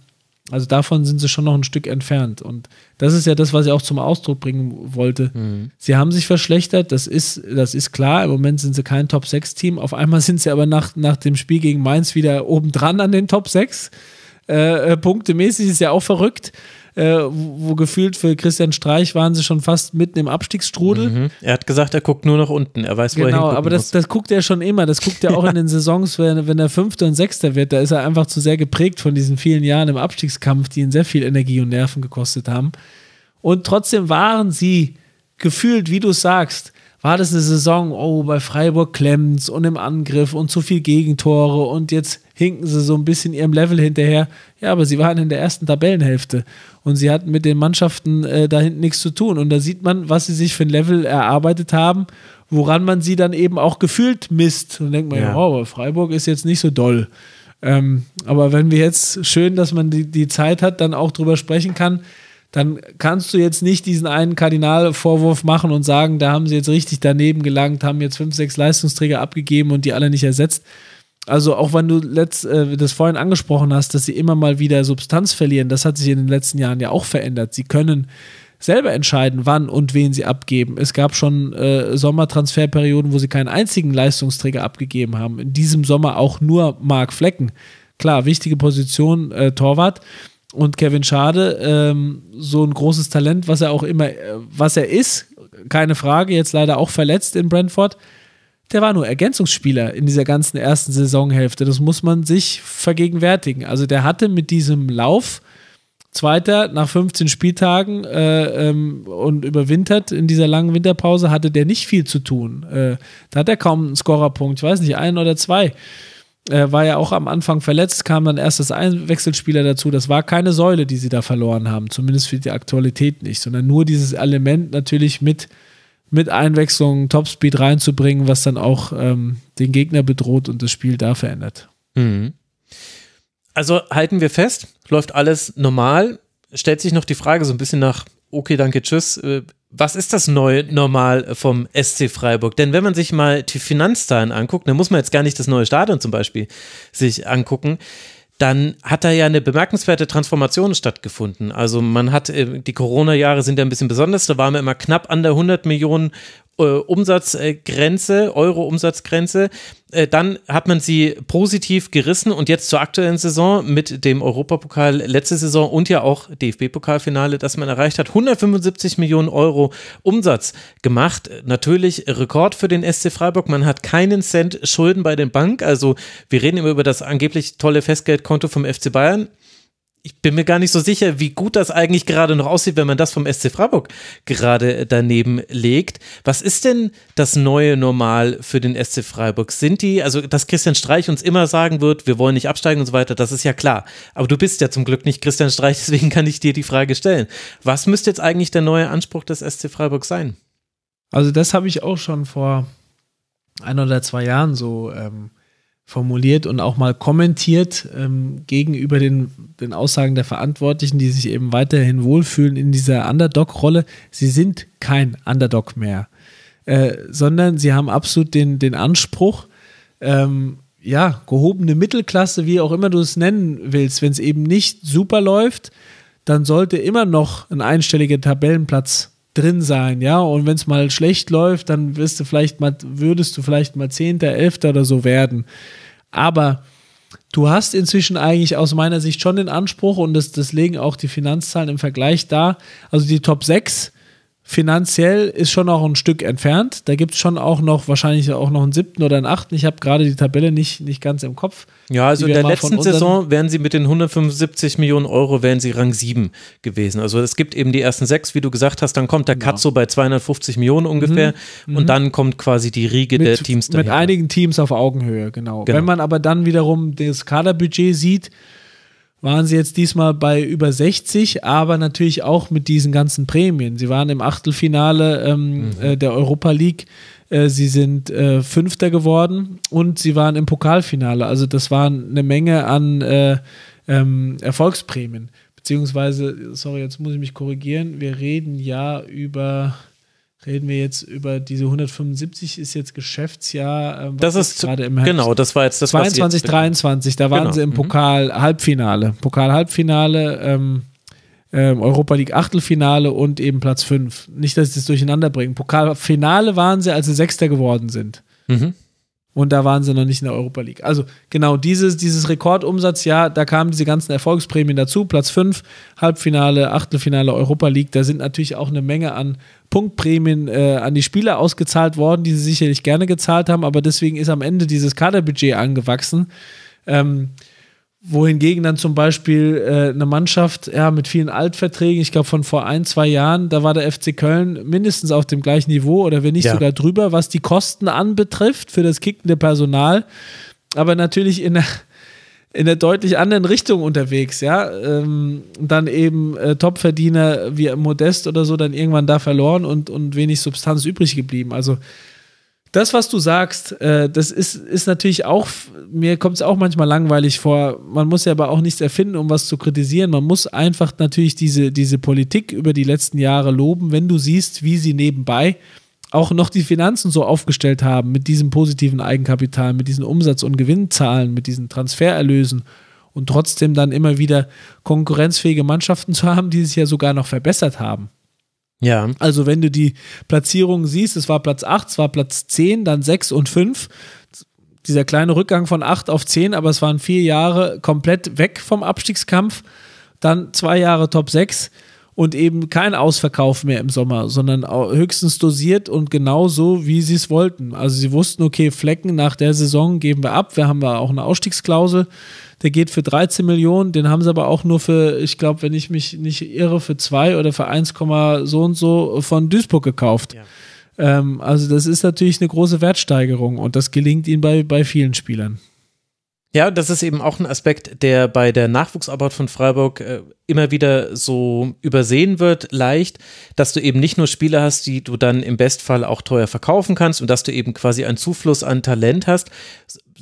Also davon sind sie schon noch ein Stück entfernt. Und das ist ja das, was ich auch zum Ausdruck bringen wollte. Mhm. Sie haben sich verschlechtert, das ist, das ist klar. Im Moment sind sie kein Top-6-Team. Auf einmal sind sie aber nach, nach dem Spiel gegen Mainz wieder obendran an den Top 6. Äh, äh, punktemäßig ist ja auch verrückt äh, wo, gefühlt für Christian Streich waren sie schon fast mitten im Abstiegsstrudel. Mhm. Er hat gesagt, er guckt nur nach unten. Er weiß, wo genau, er hingucken aber das, das guckt er schon immer. Das guckt er auch in den Saisons, wenn, wenn er Fünfter und Sechster wird. Da ist er einfach zu sehr geprägt von diesen vielen Jahren im Abstiegskampf, die ihn sehr viel Energie und Nerven gekostet haben. Und trotzdem waren sie gefühlt, wie du sagst, war das eine Saison, oh, bei Freiburg klemmt's und im Angriff und zu viel Gegentore und jetzt hinken sie so ein bisschen ihrem Level hinterher. Ja, aber sie waren in der ersten Tabellenhälfte und sie hatten mit den Mannschaften äh, da hinten nichts zu tun. Und da sieht man, was sie sich für ein Level erarbeitet haben, woran man sie dann eben auch gefühlt misst. Und denkt man, ja, oh, Freiburg ist jetzt nicht so doll. Ähm, aber wenn wir jetzt schön, dass man die, die Zeit hat, dann auch drüber sprechen kann, dann kannst du jetzt nicht diesen einen Kardinalvorwurf machen und sagen, da haben sie jetzt richtig daneben gelangt, haben jetzt fünf, sechs Leistungsträger abgegeben und die alle nicht ersetzt. Also auch wenn du letzt, äh, das vorhin angesprochen hast, dass sie immer mal wieder Substanz verlieren, das hat sich in den letzten Jahren ja auch verändert. Sie können selber entscheiden, wann und wen sie abgeben. Es gab schon äh, Sommertransferperioden, wo sie keinen einzigen Leistungsträger abgegeben haben. In diesem Sommer auch nur Mark Flecken. Klar, wichtige Position, äh, Torwart. Und Kevin Schade, ähm, so ein großes Talent, was er auch immer, äh, was er ist, keine Frage, jetzt leider auch verletzt in Brentford. Der war nur Ergänzungsspieler in dieser ganzen ersten Saisonhälfte. Das muss man sich vergegenwärtigen. Also der hatte mit diesem Lauf Zweiter nach 15 Spieltagen äh, ähm, und überwintert in dieser langen Winterpause hatte der nicht viel zu tun. Äh, da hat er kaum einen Scorerpunkt, ich weiß nicht, ein oder zwei. Äh, war ja auch am Anfang verletzt, kam dann erst das Einwechselspieler dazu. Das war keine Säule, die sie da verloren haben, zumindest für die Aktualität nicht, sondern nur dieses Element natürlich mit, mit Einwechslung, Topspeed reinzubringen, was dann auch ähm, den Gegner bedroht und das Spiel da verändert. Mhm. Also halten wir fest, läuft alles normal. Stellt sich noch die Frage so ein bisschen nach, okay, danke, tschüss. Äh, was ist das neue Normal vom SC Freiburg? Denn wenn man sich mal die Finanzzahlen anguckt, dann muss man jetzt gar nicht das neue Stadion zum Beispiel sich angucken dann hat da ja eine bemerkenswerte Transformation stattgefunden. Also man hat, äh, die Corona-Jahre sind ja ein bisschen besonders, da waren wir immer knapp an der 100 Millionen äh, Umsatzgrenze, Euro-Umsatzgrenze. Äh, dann hat man sie positiv gerissen und jetzt zur aktuellen Saison mit dem Europapokal letzte Saison und ja auch DFB-Pokalfinale, das man erreicht hat, 175 Millionen Euro Umsatz gemacht. Natürlich Rekord für den SC Freiburg. Man hat keinen Cent Schulden bei den Bank. Also wir reden immer über das angeblich tolle Festgeldkonto vom FC Bayern ich bin mir gar nicht so sicher, wie gut das eigentlich gerade noch aussieht, wenn man das vom SC Freiburg gerade daneben legt. Was ist denn das neue Normal für den SC Freiburg? Sind die, also dass Christian Streich uns immer sagen wird, wir wollen nicht absteigen und so weiter, das ist ja klar. Aber du bist ja zum Glück nicht Christian Streich, deswegen kann ich dir die Frage stellen. Was müsste jetzt eigentlich der neue Anspruch des SC Freiburg sein? Also das habe ich auch schon vor ein oder zwei Jahren so ähm, formuliert und auch mal kommentiert ähm, gegenüber den, den Aussagen der Verantwortlichen, die sich eben weiterhin wohlfühlen in dieser Underdog-Rolle. Sie sind kein Underdog mehr, äh, sondern sie haben absolut den, den Anspruch, ähm, ja, gehobene Mittelklasse, wie auch immer du es nennen willst, wenn es eben nicht super läuft, dann sollte immer noch ein einstelliger Tabellenplatz drin sein, ja. Und wenn es mal schlecht läuft, dann wirst du vielleicht mal, würdest du vielleicht mal Zehnter, Elfter oder so werden. Aber du hast inzwischen eigentlich aus meiner Sicht schon den Anspruch, und das, das legen auch die Finanzzahlen im Vergleich da, also die Top 6 finanziell ist schon auch ein Stück entfernt. Da gibt es schon auch noch, wahrscheinlich auch noch einen siebten oder einen achten. Ich habe gerade die Tabelle nicht, nicht ganz im Kopf. Ja, also in der letzten Saison wären sie mit den 175 Millionen Euro, wären sie Rang 7 gewesen. Also es gibt eben die ersten sechs, wie du gesagt hast, dann kommt der genau. Cut so bei 250 Millionen ungefähr mhm. und mhm. dann kommt quasi die Riege mit, der Teams dahinter. Mit einigen Teams auf Augenhöhe, genau. genau. Wenn man aber dann wiederum das Kaderbudget sieht, waren sie jetzt diesmal bei über 60, aber natürlich auch mit diesen ganzen Prämien. Sie waren im Achtelfinale ähm, mhm. äh, der Europa League, äh, sie sind äh, Fünfter geworden und sie waren im Pokalfinale. Also das waren eine Menge an äh, ähm, Erfolgsprämien. Beziehungsweise, sorry, jetzt muss ich mich korrigieren, wir reden ja über reden wir jetzt über diese 175 ist jetzt Geschäftsjahr. Ähm, das ist gerade im Herbst. Genau, das war jetzt das 22, 23, da waren genau. sie im mhm. Pokal Halbfinale. Pokal Halbfinale, ähm, ähm, Europa League Achtelfinale und eben Platz 5. Nicht, dass ich das durcheinander bringe. Pokalfinale waren sie, als sie Sechster geworden sind. Mhm. Und da waren sie noch nicht in der Europa League. Also genau dieses, dieses Rekordumsatzjahr, da kamen diese ganzen Erfolgsprämien dazu. Platz 5, Halbfinale, Achtelfinale Europa League. Da sind natürlich auch eine Menge an Punktprämien äh, an die Spieler ausgezahlt worden, die sie sicherlich gerne gezahlt haben. Aber deswegen ist am Ende dieses Kaderbudget angewachsen. Ähm, wohingegen dann zum Beispiel äh, eine Mannschaft ja, mit vielen Altverträgen, ich glaube von vor ein, zwei Jahren, da war der FC Köln mindestens auf dem gleichen Niveau oder wenn nicht ja. sogar drüber, was die Kosten anbetrifft für das kickende Personal. Aber natürlich in der, in der deutlich anderen Richtung unterwegs, ja. Ähm, dann eben äh, Topverdiener wie Modest oder so dann irgendwann da verloren und, und wenig Substanz übrig geblieben. Also das, was du sagst, äh, das ist, ist natürlich auch, mir kommt es auch manchmal langweilig vor. Man muss ja aber auch nichts erfinden, um was zu kritisieren. Man muss einfach natürlich diese, diese Politik über die letzten Jahre loben, wenn du siehst, wie sie nebenbei auch noch die Finanzen so aufgestellt haben mit diesem positiven Eigenkapital, mit diesen Umsatz- und Gewinnzahlen, mit diesen Transfererlösen und trotzdem dann immer wieder konkurrenzfähige Mannschaften zu haben, die sich ja sogar noch verbessert haben. Ja. Also wenn du die Platzierung siehst, es war Platz 8, es war Platz 10, dann 6 und 5. Dieser kleine Rückgang von 8 auf 10, aber es waren vier Jahre komplett weg vom Abstiegskampf. Dann zwei Jahre Top 6 und eben kein Ausverkauf mehr im Sommer, sondern höchstens dosiert und genau so, wie sie es wollten. Also sie wussten, okay, Flecken nach der Saison geben wir ab. Wir haben da auch eine Ausstiegsklausel der geht für 13 Millionen, den haben sie aber auch nur für, ich glaube, wenn ich mich nicht irre, für 2 oder für 1, so und so von Duisburg gekauft. Ja. Ähm, also das ist natürlich eine große Wertsteigerung und das gelingt ihnen bei, bei vielen Spielern. Ja, das ist eben auch ein Aspekt, der bei der Nachwuchsarbeit von Freiburg äh, immer wieder so übersehen wird, leicht, dass du eben nicht nur Spieler hast, die du dann im Bestfall auch teuer verkaufen kannst und dass du eben quasi einen Zufluss an Talent hast,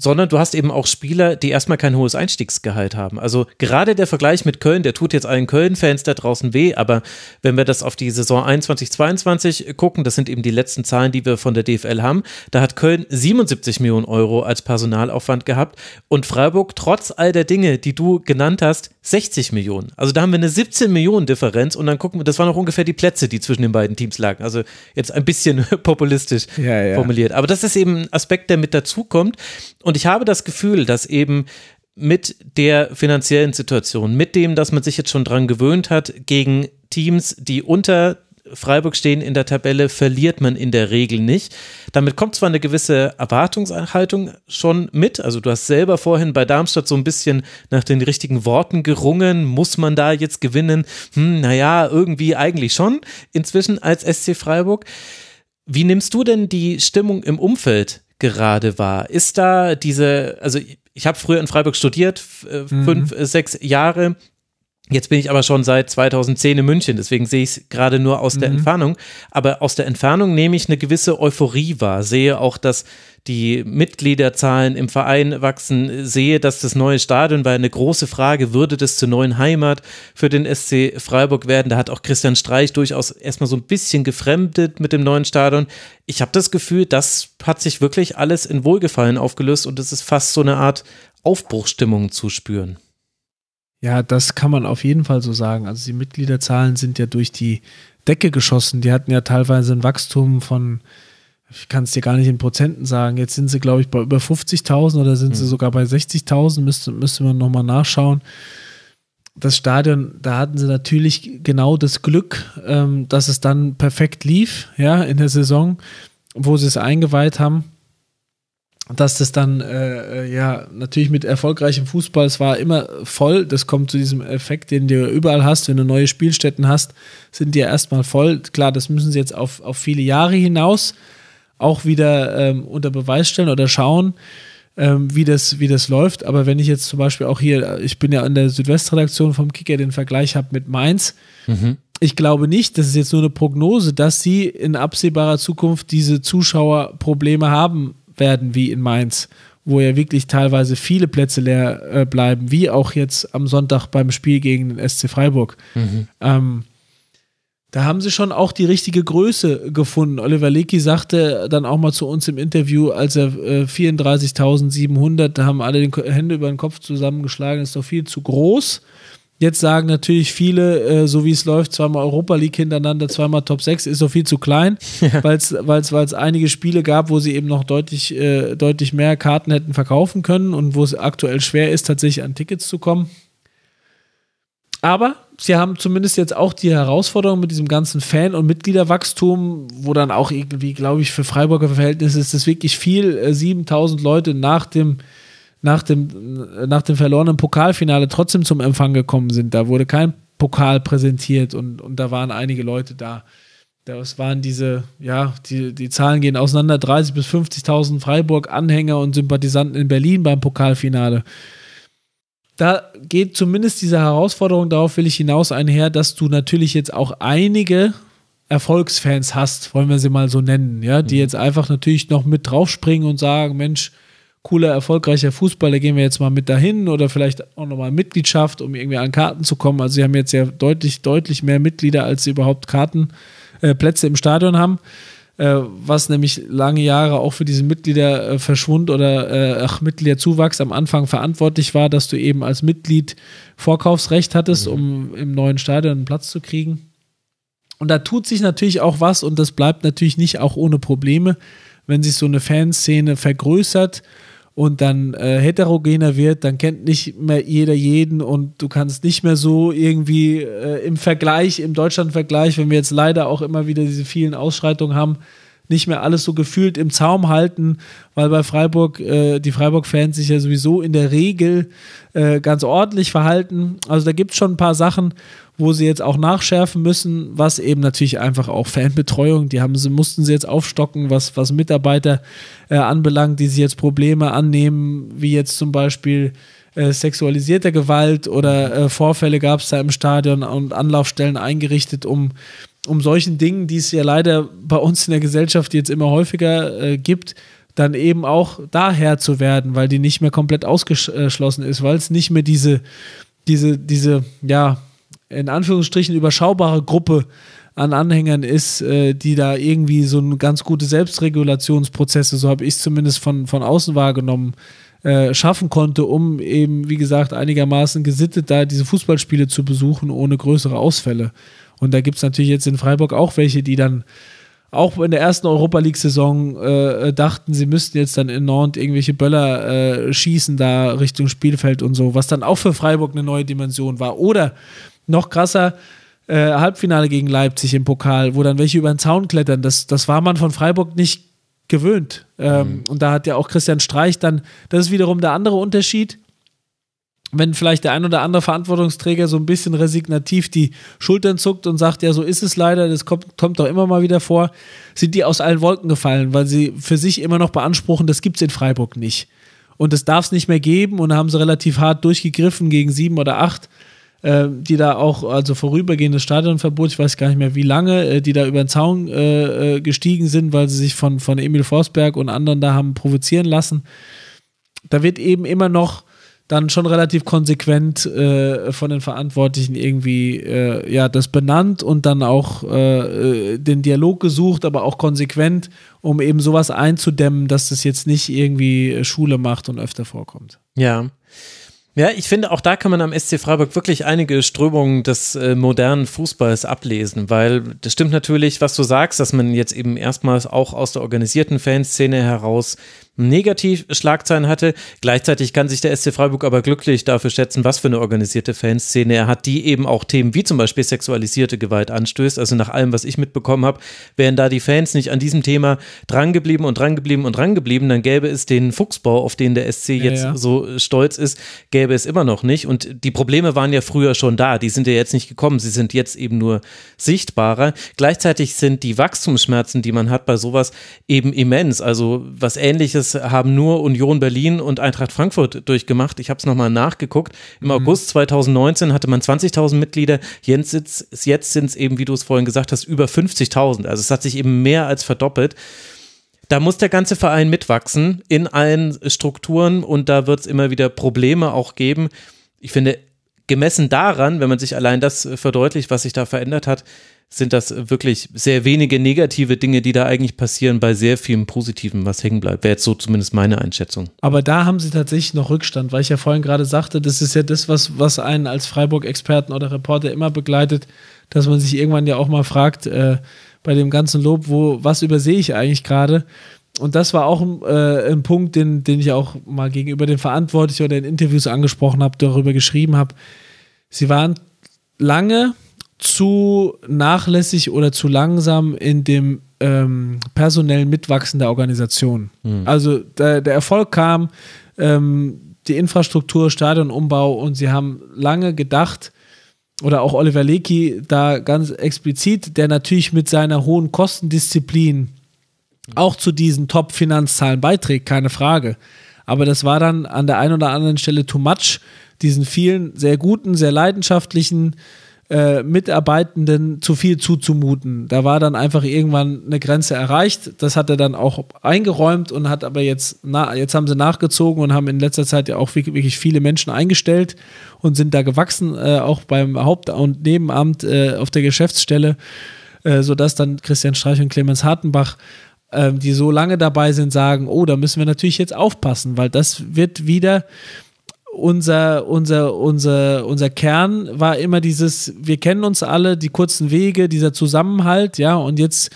sondern du hast eben auch Spieler, die erstmal kein hohes Einstiegsgehalt haben. Also gerade der Vergleich mit Köln, der tut jetzt allen Köln-Fans da draußen weh, aber wenn wir das auf die Saison 21, 22 gucken, das sind eben die letzten Zahlen, die wir von der DFL haben, da hat Köln 77 Millionen Euro als Personalaufwand gehabt und Freiburg trotz all der Dinge, die du genannt hast, 60 Millionen. Also da haben wir eine 17 Millionen Differenz und dann gucken wir, das waren auch ungefähr die Plätze, die zwischen den beiden Teams lagen. Also jetzt ein bisschen populistisch ja, ja. formuliert. Aber das ist eben ein Aspekt, der mit dazukommt. Und ich habe das Gefühl, dass eben mit der finanziellen Situation, mit dem, dass man sich jetzt schon dran gewöhnt hat, gegen Teams, die unter Freiburg stehen in der Tabelle, verliert man in der Regel nicht. Damit kommt zwar eine gewisse Erwartungshaltung schon mit, also du hast selber vorhin bei Darmstadt so ein bisschen nach den richtigen Worten gerungen, muss man da jetzt gewinnen? Hm, naja, irgendwie eigentlich schon inzwischen als SC Freiburg. Wie nimmst du denn die Stimmung im Umfeld gerade war. Ist da diese, also ich habe früher in Freiburg studiert, äh, mhm. fünf, mhm. sechs Jahre. Jetzt bin ich aber schon seit 2010 in München, deswegen sehe ich es gerade nur aus mhm. der Entfernung. Aber aus der Entfernung nehme ich eine gewisse Euphorie wahr, sehe auch, dass die Mitgliederzahlen im Verein wachsen, sehe, dass das neue Stadion war eine große Frage, würde das zur neuen Heimat für den SC Freiburg werden? Da hat auch Christian Streich durchaus erstmal so ein bisschen gefremdet mit dem neuen Stadion. Ich habe das Gefühl, das hat sich wirklich alles in Wohlgefallen aufgelöst und es ist fast so eine Art Aufbruchstimmung zu spüren. Ja, das kann man auf jeden Fall so sagen. Also die Mitgliederzahlen sind ja durch die Decke geschossen. Die hatten ja teilweise ein Wachstum von, ich kann es dir gar nicht in Prozenten sagen. Jetzt sind sie, glaube ich, bei über 50.000 oder sind mhm. sie sogar bei 60.000. Müsste, müsste man nochmal nachschauen. Das Stadion, da hatten sie natürlich genau das Glück, ähm, dass es dann perfekt lief, ja, in der Saison, wo sie es eingeweiht haben dass das dann äh, äh, ja natürlich mit erfolgreichem Fußball, es war immer voll, das kommt zu diesem Effekt, den du überall hast, wenn du neue Spielstätten hast, sind die ja erstmal voll. Klar, das müssen sie jetzt auf, auf viele Jahre hinaus auch wieder ähm, unter Beweis stellen oder schauen, ähm, wie, das, wie das läuft. Aber wenn ich jetzt zum Beispiel auch hier, ich bin ja an der Südwestredaktion vom Kicker, den Vergleich habe mit Mainz, mhm. Ich glaube nicht, das ist jetzt nur eine Prognose, dass sie in absehbarer Zukunft diese Zuschauerprobleme haben werden wie in Mainz, wo ja wirklich teilweise viele Plätze leer äh, bleiben, wie auch jetzt am Sonntag beim Spiel gegen den SC Freiburg. Mhm. Ähm, da haben sie schon auch die richtige Größe gefunden. Oliver Lecky sagte dann auch mal zu uns im Interview, als er äh, 34.700, da haben alle die Hände über den Kopf zusammengeschlagen, ist doch viel zu groß. Jetzt sagen natürlich viele, äh, so wie es läuft, zweimal Europa League hintereinander, zweimal Top 6, ist doch viel zu klein, ja. weil es einige Spiele gab, wo sie eben noch deutlich, äh, deutlich mehr Karten hätten verkaufen können und wo es aktuell schwer ist, tatsächlich an Tickets zu kommen. Aber sie haben zumindest jetzt auch die Herausforderung mit diesem ganzen Fan- und Mitgliederwachstum, wo dann auch irgendwie, glaube ich, für Freiburger Verhältnisse ist das wirklich viel. 7000 äh, Leute nach dem, nach, dem, äh, nach dem verlorenen Pokalfinale trotzdem zum Empfang gekommen sind. Da wurde kein Pokal präsentiert und, und da waren einige Leute da. Das waren diese, ja, die, die Zahlen gehen auseinander: 30.000 bis 50.000 Freiburg-Anhänger und Sympathisanten in Berlin beim Pokalfinale da geht zumindest diese Herausforderung, darauf will ich hinaus einher, dass du natürlich jetzt auch einige Erfolgsfans hast, wollen wir sie mal so nennen, ja, die mhm. jetzt einfach natürlich noch mit draufspringen und sagen, Mensch, cooler, erfolgreicher Fußball, da gehen wir jetzt mal mit dahin oder vielleicht auch nochmal Mitgliedschaft, um irgendwie an Karten zu kommen. Also sie haben jetzt ja deutlich, deutlich mehr Mitglieder, als sie überhaupt Karten, äh, im Stadion haben äh, was nämlich lange Jahre auch für diesen Mitgliederverschwund oder äh, ach, Mitgliederzuwachs am Anfang verantwortlich war, dass du eben als Mitglied Vorkaufsrecht hattest, mhm. um im neuen Stadion einen Platz zu kriegen. Und da tut sich natürlich auch was und das bleibt natürlich nicht auch ohne Probleme, wenn sich so eine Fanszene vergrößert und dann äh, heterogener wird, dann kennt nicht mehr jeder jeden und du kannst nicht mehr so irgendwie äh, im Vergleich, im Deutschland-Vergleich, wenn wir jetzt leider auch immer wieder diese vielen Ausschreitungen haben, nicht mehr alles so gefühlt im Zaum halten, weil bei Freiburg äh, die Freiburg-Fans sich ja sowieso in der Regel äh, ganz ordentlich verhalten. Also da gibt es schon ein paar Sachen, wo sie jetzt auch nachschärfen müssen, was eben natürlich einfach auch Fanbetreuung, die haben sie, mussten sie jetzt aufstocken, was, was Mitarbeiter äh, anbelangt, die sich jetzt Probleme annehmen, wie jetzt zum Beispiel äh, sexualisierter Gewalt oder äh, Vorfälle gab es da im Stadion und Anlaufstellen eingerichtet, um, um solchen Dingen, die es ja leider bei uns in der Gesellschaft jetzt immer häufiger äh, gibt, dann eben auch daher zu werden, weil die nicht mehr komplett ausgeschlossen ist, weil es nicht mehr diese, diese, diese, ja, in Anführungsstrichen überschaubare Gruppe an Anhängern ist, äh, die da irgendwie so eine ganz gute Selbstregulationsprozesse, so habe ich es zumindest von, von außen wahrgenommen, äh, schaffen konnte, um eben, wie gesagt, einigermaßen gesittet da diese Fußballspiele zu besuchen, ohne größere Ausfälle. Und da gibt es natürlich jetzt in Freiburg auch welche, die dann auch in der ersten Europa League-Saison äh, dachten, sie müssten jetzt dann in Nantes irgendwelche Böller äh, schießen da Richtung Spielfeld und so, was dann auch für Freiburg eine neue Dimension war. Oder noch krasser, äh, Halbfinale gegen Leipzig im Pokal, wo dann welche über den Zaun klettern. Das, das war man von Freiburg nicht gewöhnt. Ähm, mhm. Und da hat ja auch Christian Streich dann, das ist wiederum der andere Unterschied. Wenn vielleicht der ein oder andere Verantwortungsträger so ein bisschen resignativ die Schultern zuckt und sagt, ja, so ist es leider, das kommt, kommt doch immer mal wieder vor, sind die aus allen Wolken gefallen, weil sie für sich immer noch beanspruchen, das gibt es in Freiburg nicht. Und das darf es nicht mehr geben und da haben sie relativ hart durchgegriffen gegen sieben oder acht äh, die da auch, also vorübergehendes Stadionverbot, ich weiß gar nicht mehr wie lange, äh, die da über den Zaun äh, äh, gestiegen sind, weil sie sich von, von Emil Forsberg und anderen da haben provozieren lassen. Da wird eben immer noch dann schon relativ konsequent äh, von den Verantwortlichen irgendwie äh, ja das benannt und dann auch äh, den Dialog gesucht, aber auch konsequent, um eben sowas einzudämmen, dass das jetzt nicht irgendwie Schule macht und öfter vorkommt. Ja. Ja, ich finde, auch da kann man am SC Freiburg wirklich einige Strömungen des äh, modernen Fußballs ablesen, weil das stimmt natürlich, was du sagst, dass man jetzt eben erstmals auch aus der organisierten Fanszene heraus Negativ-Schlagzeilen hatte. Gleichzeitig kann sich der SC Freiburg aber glücklich dafür schätzen, was für eine organisierte Fanszene er hat, die eben auch Themen wie zum Beispiel sexualisierte Gewalt anstößt. Also nach allem, was ich mitbekommen habe, wären da die Fans nicht an diesem Thema drangeblieben und drangeblieben und drangeblieben, dann gäbe es den Fuchsbau, auf den der SC jetzt ja, ja. so stolz ist, gäbe es immer noch nicht. Und die Probleme waren ja früher schon da. Die sind ja jetzt nicht gekommen. Sie sind jetzt eben nur sichtbarer. Gleichzeitig sind die Wachstumsschmerzen, die man hat bei sowas, eben immens. Also was ähnliches das haben nur Union Berlin und Eintracht Frankfurt durchgemacht. Ich habe es nochmal nachgeguckt. Im mhm. August 2019 hatte man 20.000 Mitglieder. Jetzt, jetzt sind es eben, wie du es vorhin gesagt hast, über 50.000. Also es hat sich eben mehr als verdoppelt. Da muss der ganze Verein mitwachsen in allen Strukturen und da wird es immer wieder Probleme auch geben. Ich finde, gemessen daran, wenn man sich allein das verdeutlicht, was sich da verändert hat, sind das wirklich sehr wenige negative Dinge, die da eigentlich passieren, bei sehr vielem Positiven, was hängen bleibt. Wäre jetzt so zumindest meine Einschätzung. Aber da haben sie tatsächlich noch Rückstand, weil ich ja vorhin gerade sagte, das ist ja das, was, was einen als Freiburg-Experten oder Reporter immer begleitet, dass man sich irgendwann ja auch mal fragt, äh, bei dem ganzen Lob, wo, was übersehe ich eigentlich gerade? Und das war auch äh, ein Punkt, den, den ich auch mal gegenüber den Verantwortlichen oder in Interviews angesprochen habe, darüber geschrieben habe. Sie waren lange zu nachlässig oder zu langsam in dem ähm, personellen Mitwachsen der Organisation. Mhm. Also der, der, Erfolg kam, ähm, die Infrastruktur, Stadionumbau und sie haben lange gedacht, oder auch Oliver Lecky da ganz explizit, der natürlich mit seiner hohen Kostendisziplin auch zu diesen Top-Finanzzahlen beiträgt, keine Frage. Aber das war dann an der einen oder anderen Stelle too much, diesen vielen sehr guten, sehr leidenschaftlichen äh, Mitarbeitenden zu viel zuzumuten. Da war dann einfach irgendwann eine Grenze erreicht. Das hat er dann auch eingeräumt und hat aber jetzt, na, jetzt haben sie nachgezogen und haben in letzter Zeit ja auch wirklich viele Menschen eingestellt und sind da gewachsen, äh, auch beim Haupt- und Nebenamt äh, auf der Geschäftsstelle, äh, sodass dann Christian Streich und Clemens Hartenbach ähm, die so lange dabei sind, sagen, oh, da müssen wir natürlich jetzt aufpassen, weil das wird wieder unser, unser, unser, unser Kern war immer dieses, wir kennen uns alle, die kurzen Wege, dieser Zusammenhalt, ja, und jetzt,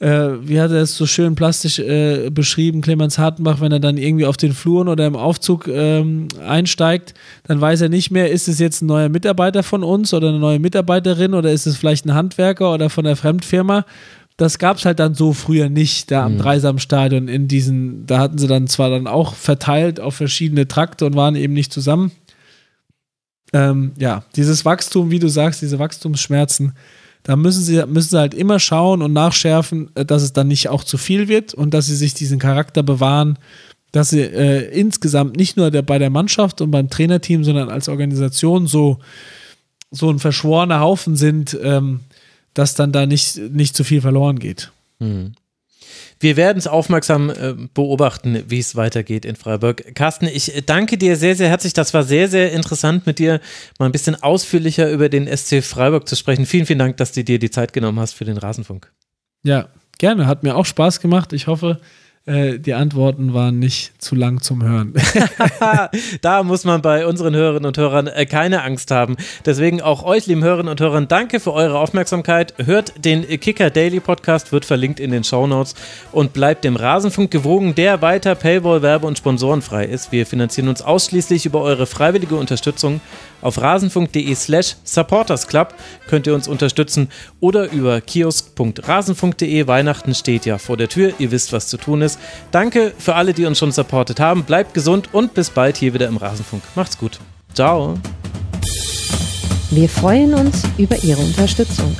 äh, wie hat er es so schön plastisch äh, beschrieben, Clemens Hartenbach, wenn er dann irgendwie auf den Fluren oder im Aufzug ähm, einsteigt, dann weiß er nicht mehr, ist es jetzt ein neuer Mitarbeiter von uns oder eine neue Mitarbeiterin oder ist es vielleicht ein Handwerker oder von der Fremdfirma, das gab es halt dann so früher nicht, da am mhm. Dreisamstadion in diesen, da hatten sie dann zwar dann auch verteilt auf verschiedene Trakte und waren eben nicht zusammen. Ähm, ja, dieses Wachstum, wie du sagst, diese Wachstumsschmerzen, da müssen sie, müssen sie halt immer schauen und nachschärfen, äh, dass es dann nicht auch zu viel wird und dass sie sich diesen Charakter bewahren, dass sie äh, insgesamt nicht nur der, bei der Mannschaft und beim Trainerteam, sondern als Organisation so, so ein verschworener Haufen sind, ähm, dass dann da nicht, nicht zu viel verloren geht. Hm. Wir werden es aufmerksam äh, beobachten, wie es weitergeht in Freiburg. Carsten, ich danke dir sehr, sehr herzlich. Das war sehr, sehr interessant, mit dir mal ein bisschen ausführlicher über den SC Freiburg zu sprechen. Vielen, vielen Dank, dass du dir die Zeit genommen hast für den Rasenfunk. Ja, gerne. Hat mir auch Spaß gemacht. Ich hoffe, äh, die Antworten waren nicht zu lang zum Hören. da muss man bei unseren Hörerinnen und Hörern äh, keine Angst haben. Deswegen auch euch, lieben Hörerinnen und Hörern, danke für eure Aufmerksamkeit. Hört den Kicker Daily Podcast, wird verlinkt in den Show Notes und bleibt dem Rasenfunk gewogen, der weiter Paywall, Werbe und Sponsorenfrei ist. Wir finanzieren uns ausschließlich über eure freiwillige Unterstützung. Auf rasenfunk.de slash supportersclub könnt ihr uns unterstützen oder über kiosk.rasenfunk.de. Weihnachten steht ja vor der Tür. Ihr wisst, was zu tun ist. Danke für alle, die uns schon supportet haben. Bleibt gesund und bis bald hier wieder im Rasenfunk. Macht's gut. Ciao. Wir freuen uns über Ihre Unterstützung.